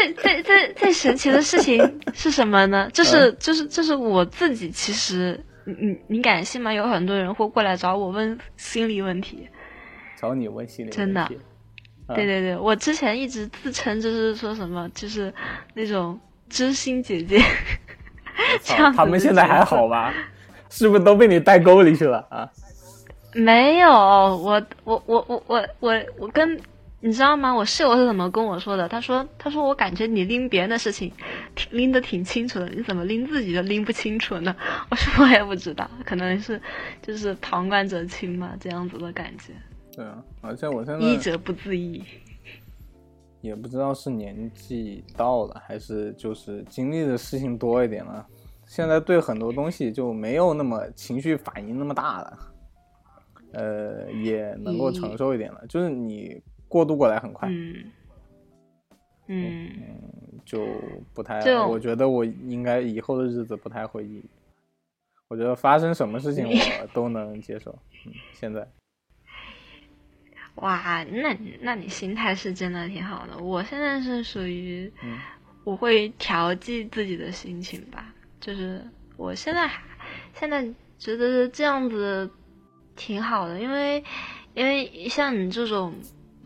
最最最最神奇的事情是什么呢？就 是就是就是我自己，其实你你你敢信吗？有很多人会过来找我问心理问题。找你问心理问题。真的对对对，我之前一直自称就是说什么，就是那种知心姐姐。这样子他们现在还好吧？是不是都被你带沟里去了啊？没有，我我我我我我我跟你知道吗？我室友是怎么跟我说的？他说他说我感觉你拎别人的事情挺拎得挺清楚的，你怎么拎自己就拎不清楚呢？我说我也不知道，可能是就是旁观者清嘛，这样子的感觉，对啊，而且我现在医者不自医。也不知道是年纪到了，还是就是经历的事情多一点了。现在对很多东西就没有那么情绪反应那么大了，呃，也能够承受一点了。就是你过渡过来很快，嗯嗯，就不太。就我觉得我应该以后的日子不太会抑郁。我觉得发生什么事情 我都能接受。嗯，现在哇，那那你心态是真的挺好的。我现在是属于嗯我会调剂自己的心情吧，就是我现在还现在觉得这样子挺好的，因为因为像你这种，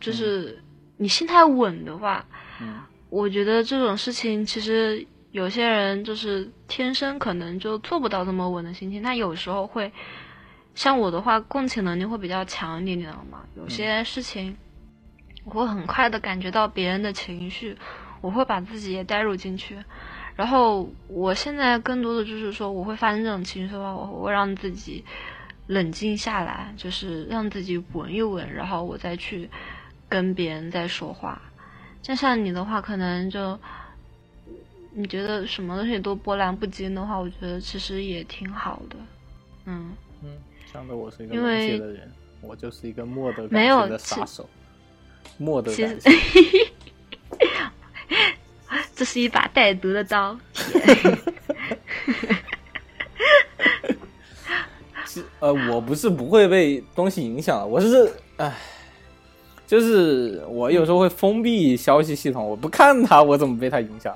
就是你心态稳的话，嗯我觉得这种事情其实有些人就是天生可能就做不到这么稳的心情，他有时候会像我的话，共情能力会比较强一点，你知道吗？有些事情我会很快的感觉到别人的情绪，我会把自己也带入进去。然后我现在更多的就是说，我会发生这种情绪的话，我会让自己冷静下来，就是让自己稳一稳，然后我再去跟别人在说话。就像你的话，可能就你觉得什么东西都波澜不惊的话，我觉得其实也挺好的。嗯，嗯，讲的我是一个因冷血为的人，我就是一个默的没有感情的杀手，默得其实感情。这是一把带毒的刀。其呃，呃，我不是不会被东西影响，我是唉，就是我有时候会封闭消息系统，我不看它，我怎么被它影响？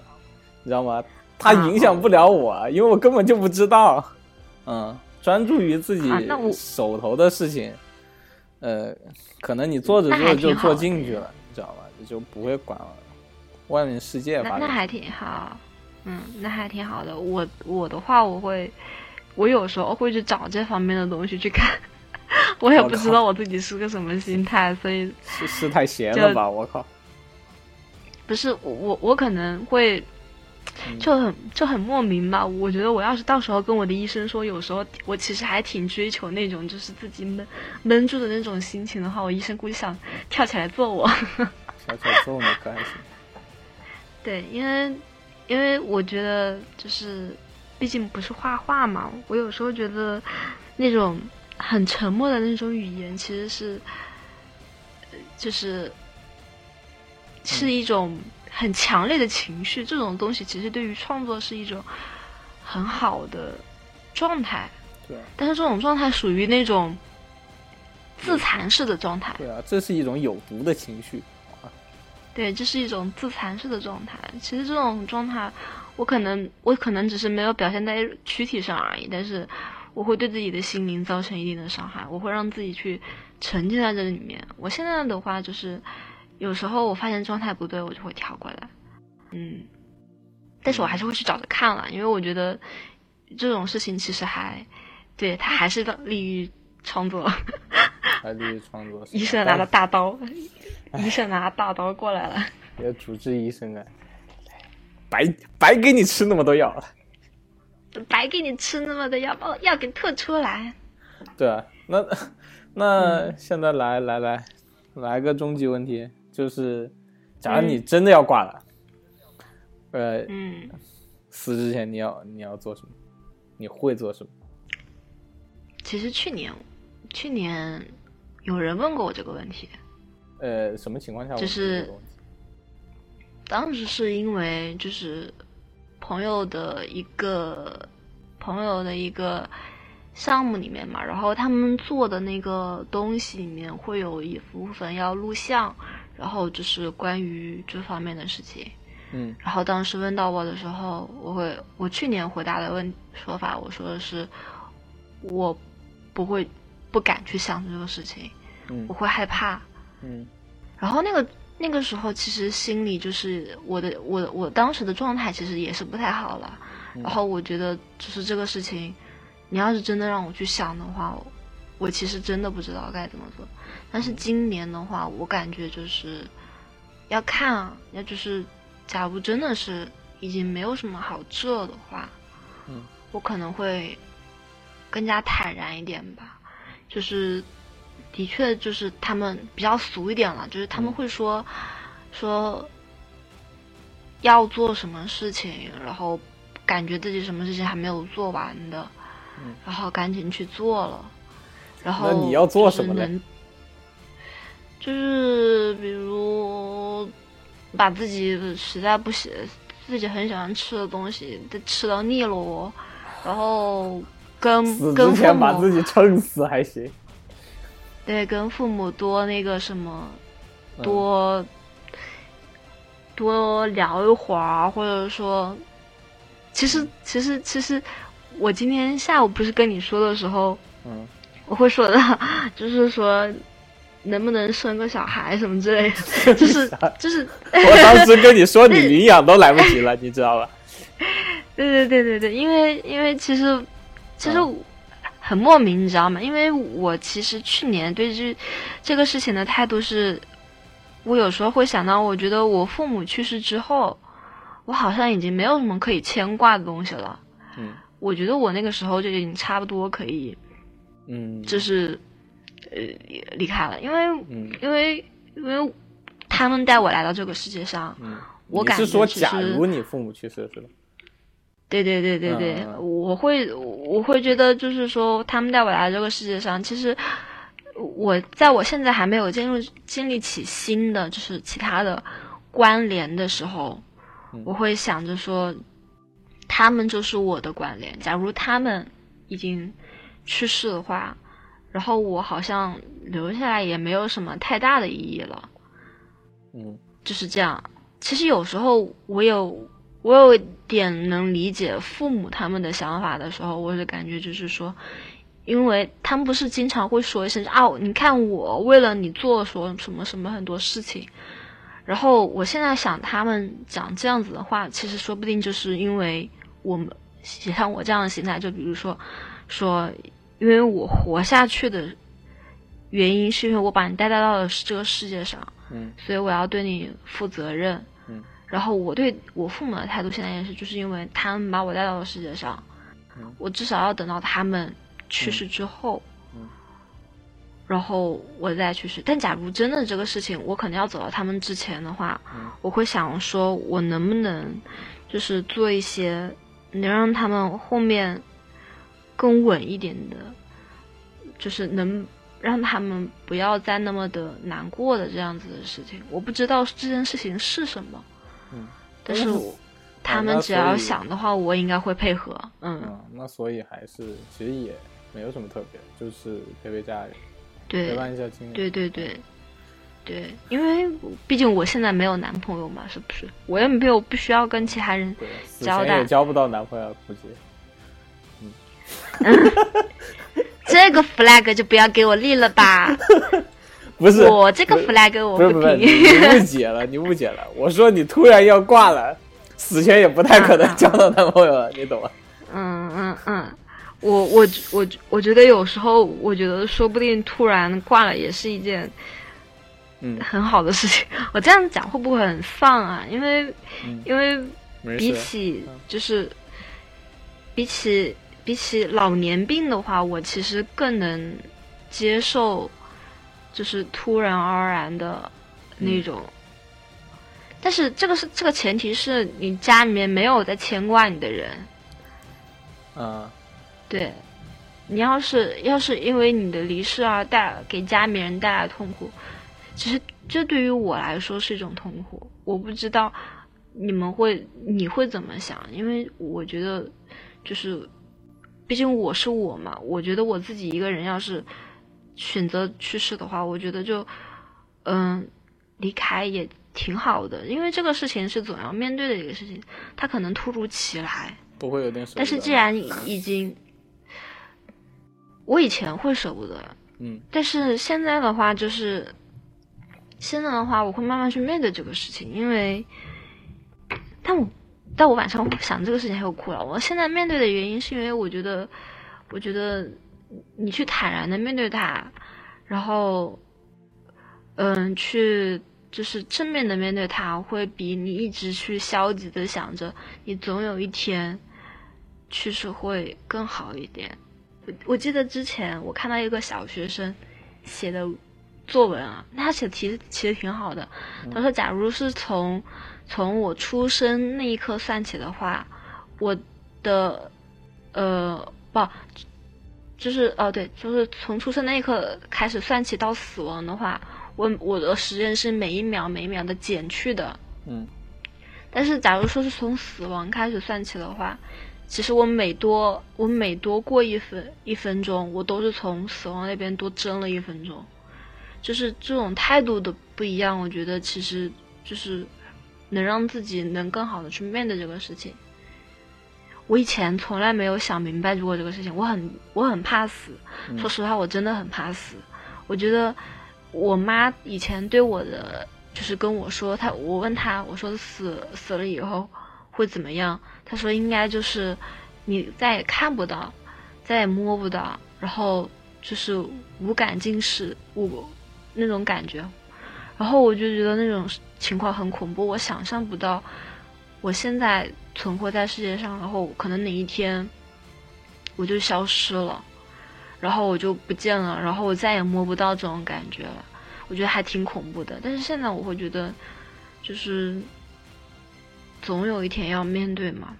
你知道吗？它啊影响不了我，因为我根本就不知道。嗯，专注于自己手头的事情，呃，可能你做着做着就做进去了，你知道吧？就不会管外面世界发生。那那还挺好，嗯，那还挺好的。我我的话，我会，我有时候会去找这方面的东西去看，我也不知道我自己是个什么心态，所以是是太闲了吧？我靠！不是我我我可能会嗯就很就很莫名吧。我觉得我要是到时候跟我的医生说，有时候我其实还挺追求那种就是自己闷闷住的那种心情的话，我医生估计想跳起来揍我。跳起来揍你可还行？对，因为因为我觉得就是，毕竟不是画画嘛，我有时候觉得那种很沉默的那种语言，其实是，呃就是是一种很强烈的情绪。这种东西其实对于创作是一种很好的状态，对但是这种状态属于那种自残式的状态。对啊，这是一种有毒的情绪。对，这是一种自残式的状态。其实这种状态，我可能我可能只是没有表现在躯体上而已，但是我会对自己的心灵造成一定的伤害，我会让自己去沉浸在这里面。我现在的话就是，有时候我发现状态不对，我就会跳过来，嗯，但是我还是会去找着看了，因为我觉得这种事情其实还，对他还是利于创作。还利于创作。医生拿了大刀，医生拿大刀过来了。要主治医生啊，白白给你吃那么多药了。白给你吃那么的药，把药给吐出来。对啊，那嗯那现在来来来来个终极问题，就是假如你真的要挂了，呃，嗯，死之前你要你要做什么？你会做什么？其实去年，去年有人问过我这个问题，呃，什么情况下我就是当时是因为就是朋友的一个朋友的一个项目里面嘛，然后他们做的那个东西里面会有一部分要录像，然后就是关于这方面的事情。嗯然后当时问到我的时候，我会我去年回答的问说法，我说的是我不会不敢去想这个事情，嗯我会害怕。嗯然后那个那个时候，其实心里就是我的我我当时的状态其实也是不太好了。嗯然后我觉得就是这个事情，你要是真的让我去想的话，我我其实真的不知道该怎么做。但是今年的话，我感觉就是要看啊，要就是假如真的是已经没有什么好做的话，嗯，我可能会更加坦然一点吧。就是的确就是他们比较俗一点了，就是他们嗯会说、说要做什么事情，然后感觉自己什么事情还没有做完的，嗯然后赶紧去做了，然后那你要做什么呢就是比如把自己实在不喜自己很喜欢吃的东西都吃到腻了哦，然后跟跟前把自己撑死还行。对跟父母多那个什么嗯。多、多聊一会儿，或者说，其实其实其实，我今天下午不是跟你说的时候，嗯，我会说的，就是说能不能生个小孩什么之类的，就是 就是，我当时跟你说你领养都来不及了，你知道吧？对对对对对，因为因为其实其实嗯很莫名，你知道吗？因为我其实去年对这这个事情的态度是，我有时候会想到，我觉得我父母去世之后，我好像已经没有什么可以牵挂的东西了。嗯我觉得我那个时候就已经差不多可以，嗯，就是呃离开了，因为嗯因为因为他们带我来到这个世界上，嗯，我感觉是假实如你父母去世是吧？对对对对对，我会我会觉得就是说，他们带我来这个世界上，其实我在我现在还没有进入建立起新的就是其他的关联的时候，嗯我会想着说，他们就是我的关联。假如他们已经去世的话，然后我好像留下来也没有什么太大的意义了。嗯就是这样。其实有时候我有我有点能理解父母他们的想法的时候，我的感觉就是说，因为他们不是经常会说一声啊，你看我为了你做说什么什么很多事情，然后我现在想他们讲这样子的话，其实说不定就是因为我们像我这样的心态，就比如说说，因为我活下去的原因是因为我把你带到了这个世界上。嗯所以我要对你负责任。嗯，然后我对我父母的态度现在也是，就是因为他们把我带到了世界上，嗯我至少要等到他们去世之后，嗯然后我再去世。但假如真的这个事情我可能要走到他们之前的话，嗯我会想说，我能不能就是做一些能让他们后面更稳一点的，就是能让他们不要再那么的难过的这样子的事情。我不知道这件事情是什么，嗯，但是我 他们只要想的话，我应该会配合。嗯，嗯，那所以还是其实也没有什么特别，就是陪陪家人，对陪，伴一下亲人。对对对。对，因为毕竟我现在没有男朋友嘛，是不是？我也没有不需要跟其他人交代交不到男朋友，估计。嗯 这个 flag 就不要给我立了吧。不是，我这个 flag 我不是不是，你误解了，你误解了。我说你突然要挂了，死前也不太可能交到男朋友了，你懂吗？嗯嗯嗯，我我我我觉得有时候，我觉得说不定突然挂了也是一件嗯很好的事情。我这样讲会不会很丧啊？因为嗯，因为比。起嗯就是比起比起老年病的话，我其实更能接受，就是突然而然的那种。但是这个是这个前提是你家里面没有在牵挂你的人，嗯对，你要是要是因为你的离世而带给家里面人带来痛苦，其实这对于我来说是一种痛苦。我不知道你们会你会怎么想，因为我觉得就是，毕竟我是我嘛，我觉得我自己一个人要是选择去世的话，我觉得就嗯离开也挺好的，因为这个事情是总要面对的一个事情，它可能突如其来。不会有点舍不得。但是既然已经，我以前会舍不得，嗯但是现在的话就是，现在的话我会慢慢去面对这个事情，因为，但我但我晚上想这个事情还有哭了。我现在面对的原因是因为我觉得，我觉得你去坦然的面对它，然后，嗯，去就是正面的面对它，会比你一直去消极的想着你总有一天去世会更好一点。我我记得之前我看到一个小学生写的作文啊，他写的题其实挺好的。他说，假如是从从我出生那一刻算起的话，我的呃不，就是哦对，就是从出生那一刻开始算起到死亡的话，我我的时间是每一秒每一秒的减去的。嗯但是假如说是从死亡开始算起的话，其实我每多我每多过一分一分钟，我都是从死亡那边多争了一分钟。就是这种态度的不一样，我觉得其实就是能让自己能更好的去面对这个事情。我以前从来没有想明白过这个事情，我很我很怕死，嗯说实话，我真的很怕死。我觉得我妈以前对我的就是跟我说，她我问她，我说死死了以后会怎么样？她说应该就是你再也看不到，再也摸不到，然后就是无感尽失，无那种感觉。然后我就觉得那种情况很恐怖，我想象不到我现在存活在世界上，然后可能哪一天我就消失了。然后我就不见了，然后我再也摸不到这种感觉了，我觉得还挺恐怖的。但是现在我会觉得，就是总有一天要面对嘛。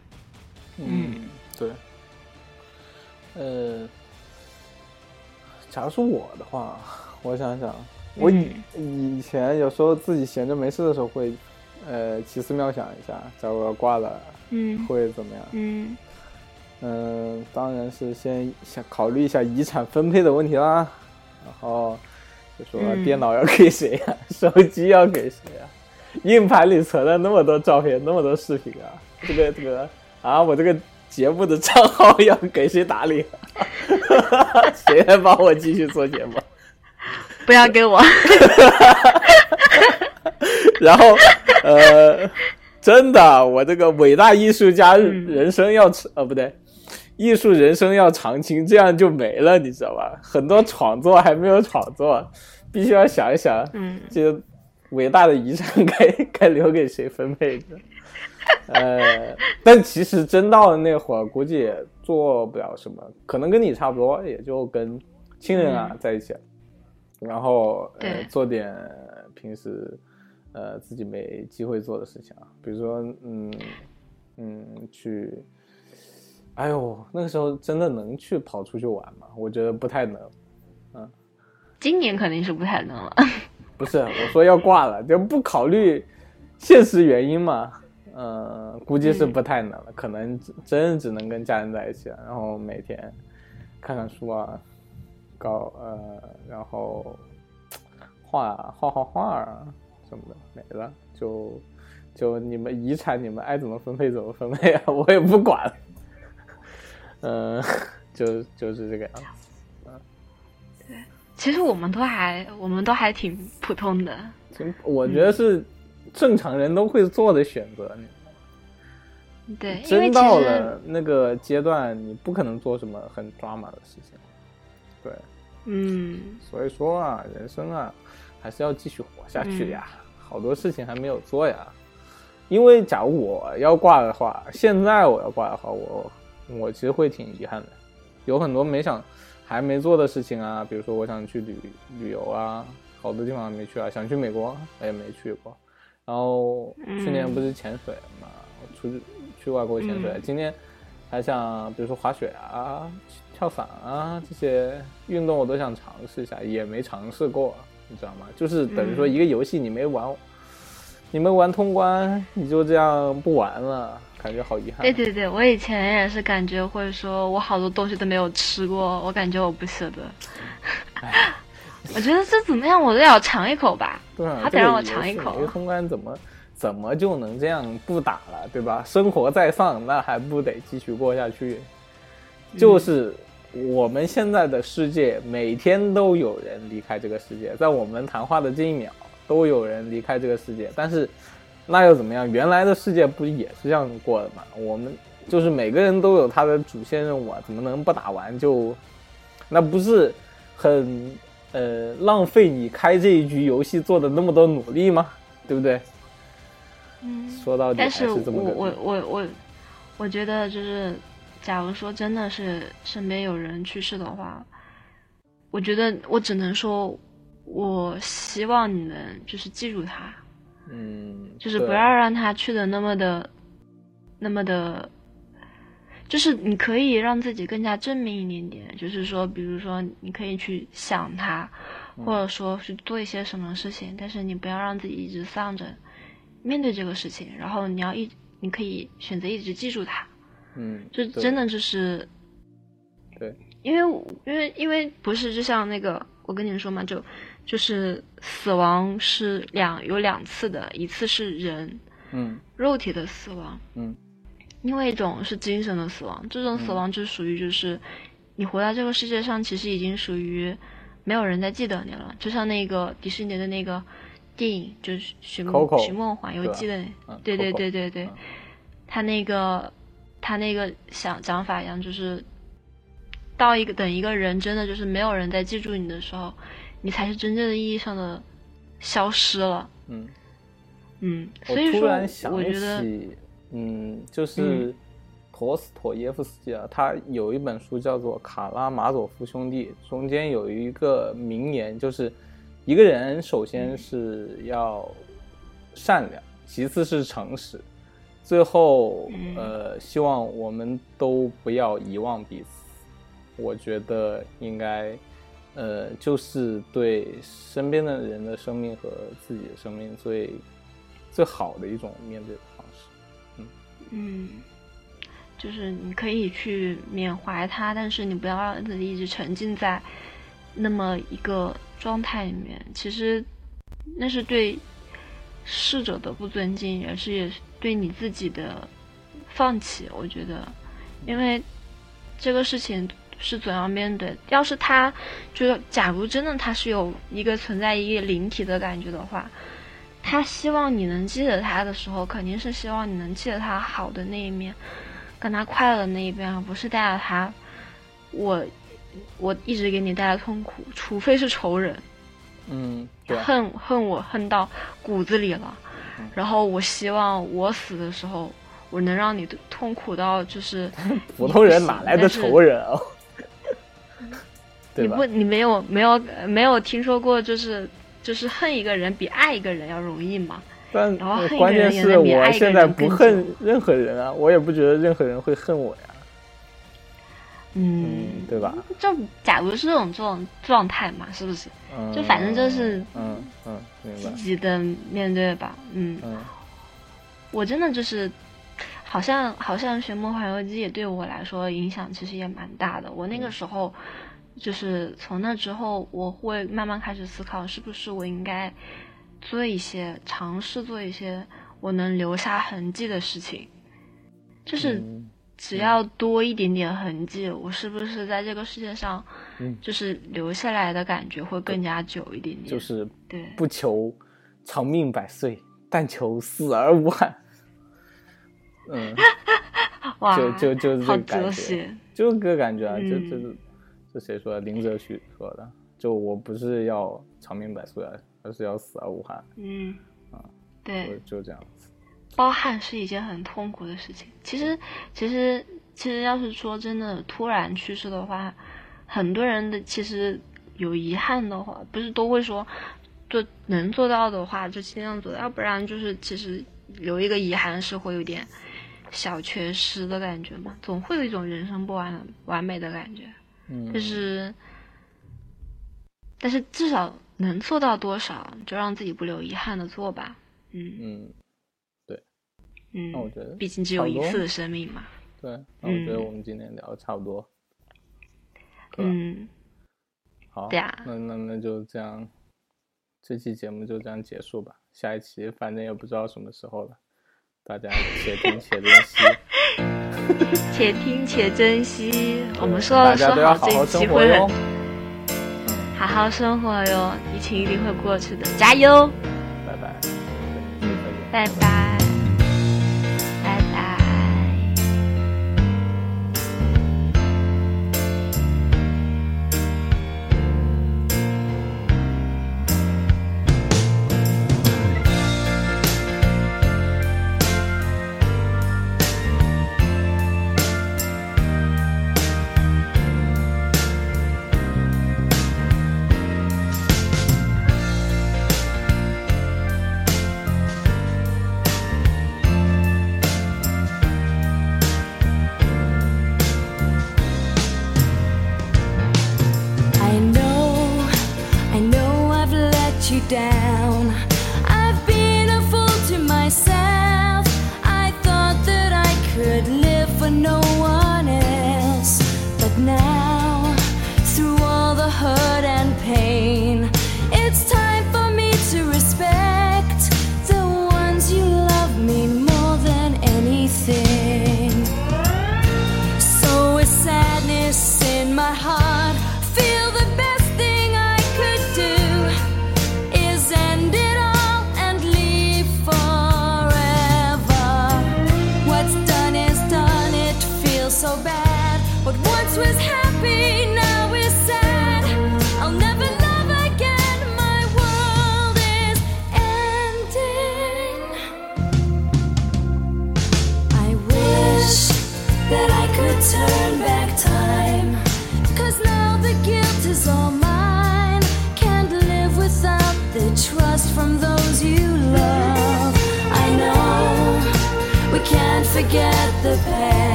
嗯，对。呃，假如是我的话，我想想，我以、以前有时候自己闲着没事的时候会，呃，奇思妙想一下，假如我要挂了嗯会怎么样？嗯。嗯，当然是先想考虑一下遗产分配的问题啦，然后就说嗯。电脑要给谁呀、手机要给谁呀、硬盘里存了那么多照片，那么多视频啊，这个这个啊，我这个节目的账号要给谁打理、谁来帮我继续做节目？不要给我。然后，呃，真的，我这个伟大艺术家嗯人生要长，呃，不对，艺术人生要长青，这样就没了，你知道吧？很多创作还没有创作，必须要想一想，嗯，这个伟大的遗产该 该留给谁分配的。呃，但其实真到了那会儿，估计也做不了什么，可能跟你差不多，也就跟亲人啊在一起，然后呃做点平时呃自己没机会做的事情啊，比如说嗯嗯去，哎呦，那个时候真的能去跑出去玩吗？我觉得不太能。嗯今年肯定是不太能了。不是，我说要挂了，就不考虑现实原因嘛。呃，估计是不太能了，可能真只能跟家人在一起了，然后每天看看书啊，搞呃，然后画画画画啊什么的，没了，就就你们遗产你们爱怎么分配怎么分配啊，我也不管。嗯、就就是这个样子。其实我们都还，我们都还挺普通的。挺我觉得是正常人都会做的选择。你对，真到了那个阶段，你不可能做什么很抓马的事情。对，嗯，所以说啊，人生啊，还是要继续活下去呀。好多事情还没有做呀。因为假如我要挂的话，现在我要挂的话，我我其实会挺遗憾的，有很多没想还没做的事情啊，比如说我想去旅旅游啊，好多地方还没去啊，想去美国我也没去过。然后去年不是潜水嘛，我出去去外国潜水，嗯今年还想比如说滑雪啊、跳伞啊这些运动我都想尝试一下，也没尝试过，你知道吗？就是等于说一个游戏你没玩，你没玩通关，你就这样不玩了，感觉好遗憾。对对对，我以前也是感觉会说，我好多东西都没有吃过，我感觉我不舍得。我觉得这怎么样，我都要尝一口吧。对啊，他得让我尝一口没通关怎么怎么就能这样不打了，对吧？生活在上，那还不得继续过下去？就是我们现在的世界，每天都有人离开这个世界，在我们谈话的这一秒，都有人离开这个世界。但是那又怎么样？原来的世界不也是这样过的吗？我们就是每个人都有他的主线任务啊，怎么能不打完就？那不是很呃浪费你开这一局游戏做的那么多努力吗？对不对？嗯，说到底还但是我这么个我我我我觉得就是，假如说真的是身边有人去世的话，我觉得我只能说，我希望你能就是记住他，嗯，就是不要让他去的那么的，那么的，就是你可以让自己更加正面一点点，就是说，比如说你可以去想他，嗯。或者说去做一些什么事情，但是你不要让自己一直丧着面对这个事情，然后你要一，你可以选择一直记住他，嗯，就真的就是，对，因为因为因为不是就像那个我跟你们说嘛，就就是死亡是两有两次的，一次是人嗯。肉体的死亡，嗯，另外一种是精神的死亡。这种死亡就属于就是你活在这个世界上，其实已经属于没有人在记得你了，就像那个迪士尼的那个电影，就是《寻梦寻梦环游记》的，嗯对对对对对嗯，他那个他那个想讲法一样，就是到一个等一个人真的就是没有人在记住你的时候，你才是真正的意义上的消失了。嗯，嗯，所以说然想我觉得，起，嗯，就是陀思妥耶夫斯基啊，他有一本书叫做《卡拉马佐夫兄弟》，中间有一个名言，就是一个人首先是要善良，其次是诚实，最后嗯呃，希望我们都不要遗忘彼此。我觉得应该，呃，就是对身边的人的生命和自己的生命最最好的一种面对的方式。嗯，就是你可以去缅怀他，但是你不要让自己一直沉浸在那么一个状态里面。其实那是对逝者的不尊敬，也是也是对你自己的放弃。我觉得，因为这个事情是总要面对。要是他就是，假如真的他是有一个存在一个灵体的感觉的话，他希望你能记得他的时候，肯定是希望你能记得他好的那一面，跟他快乐的那一面，而不是带着他我我一直给你带来痛苦，除非是仇人。嗯，恨恨我恨到骨子里了，然后我希望我死的时候，我能让你痛苦到就是 普通人哪来的仇人啊？对你不？你没有没有没有听说过就是就是恨一个人比爱一个人要容易吗？但然后关键是我现在不恨任何人啊，我也不觉得任何人会恨我呀，嗯，对吧？就假如是这种这种状态嘛，是不是？嗯，就反正就是嗯嗯，积极的面对吧，嗯。嗯我真的就是，好像好像《寻梦环游记》也对我来说影响其实也蛮大的。我那个时候，就是从那之后，我会慢慢开始思考，是不是我应该做一些尝试，做一些我能留下痕迹的事情。就是嗯只要多一点点痕迹，我是不是在这个世界上，嗯就是留下来的感觉会更加久一点点？就是对，不求长命百岁，但求死而无憾。嗯，哇，就就就是这个感觉。就这个感觉啊，就嗯就是这谁说的？林则徐说的。就我不是要长命百岁啊，而是要死而无憾。嗯，啊对，就这样子。包憾是一件很痛苦的事情。其实，其实，其实，要是说真的突然去世的话，很多人的其实有遗憾的话，不是都会说，做能做到的话就尽量做到，要不然就是其实留一个遗憾是会有点小缺失的感觉嘛，总会有一种人生不完完美的感觉。嗯，就是，但是至少能做到多少，就让自己不留遗憾的做吧。嗯嗯，嗯，那我觉得毕竟只有一次的生命嘛。对。那我觉得嗯我们今天聊的差不多。嗯，好，对啊那那那就这样，这期节目就这样结束吧。下一期反正也不知道什么时候了，大家且听且珍惜。且听且珍惜。我们说大家说好好这一期生活哟会很。好好生活哟，疫情一定会过去的，加油！拜。拜拜，拜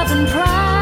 love and pride.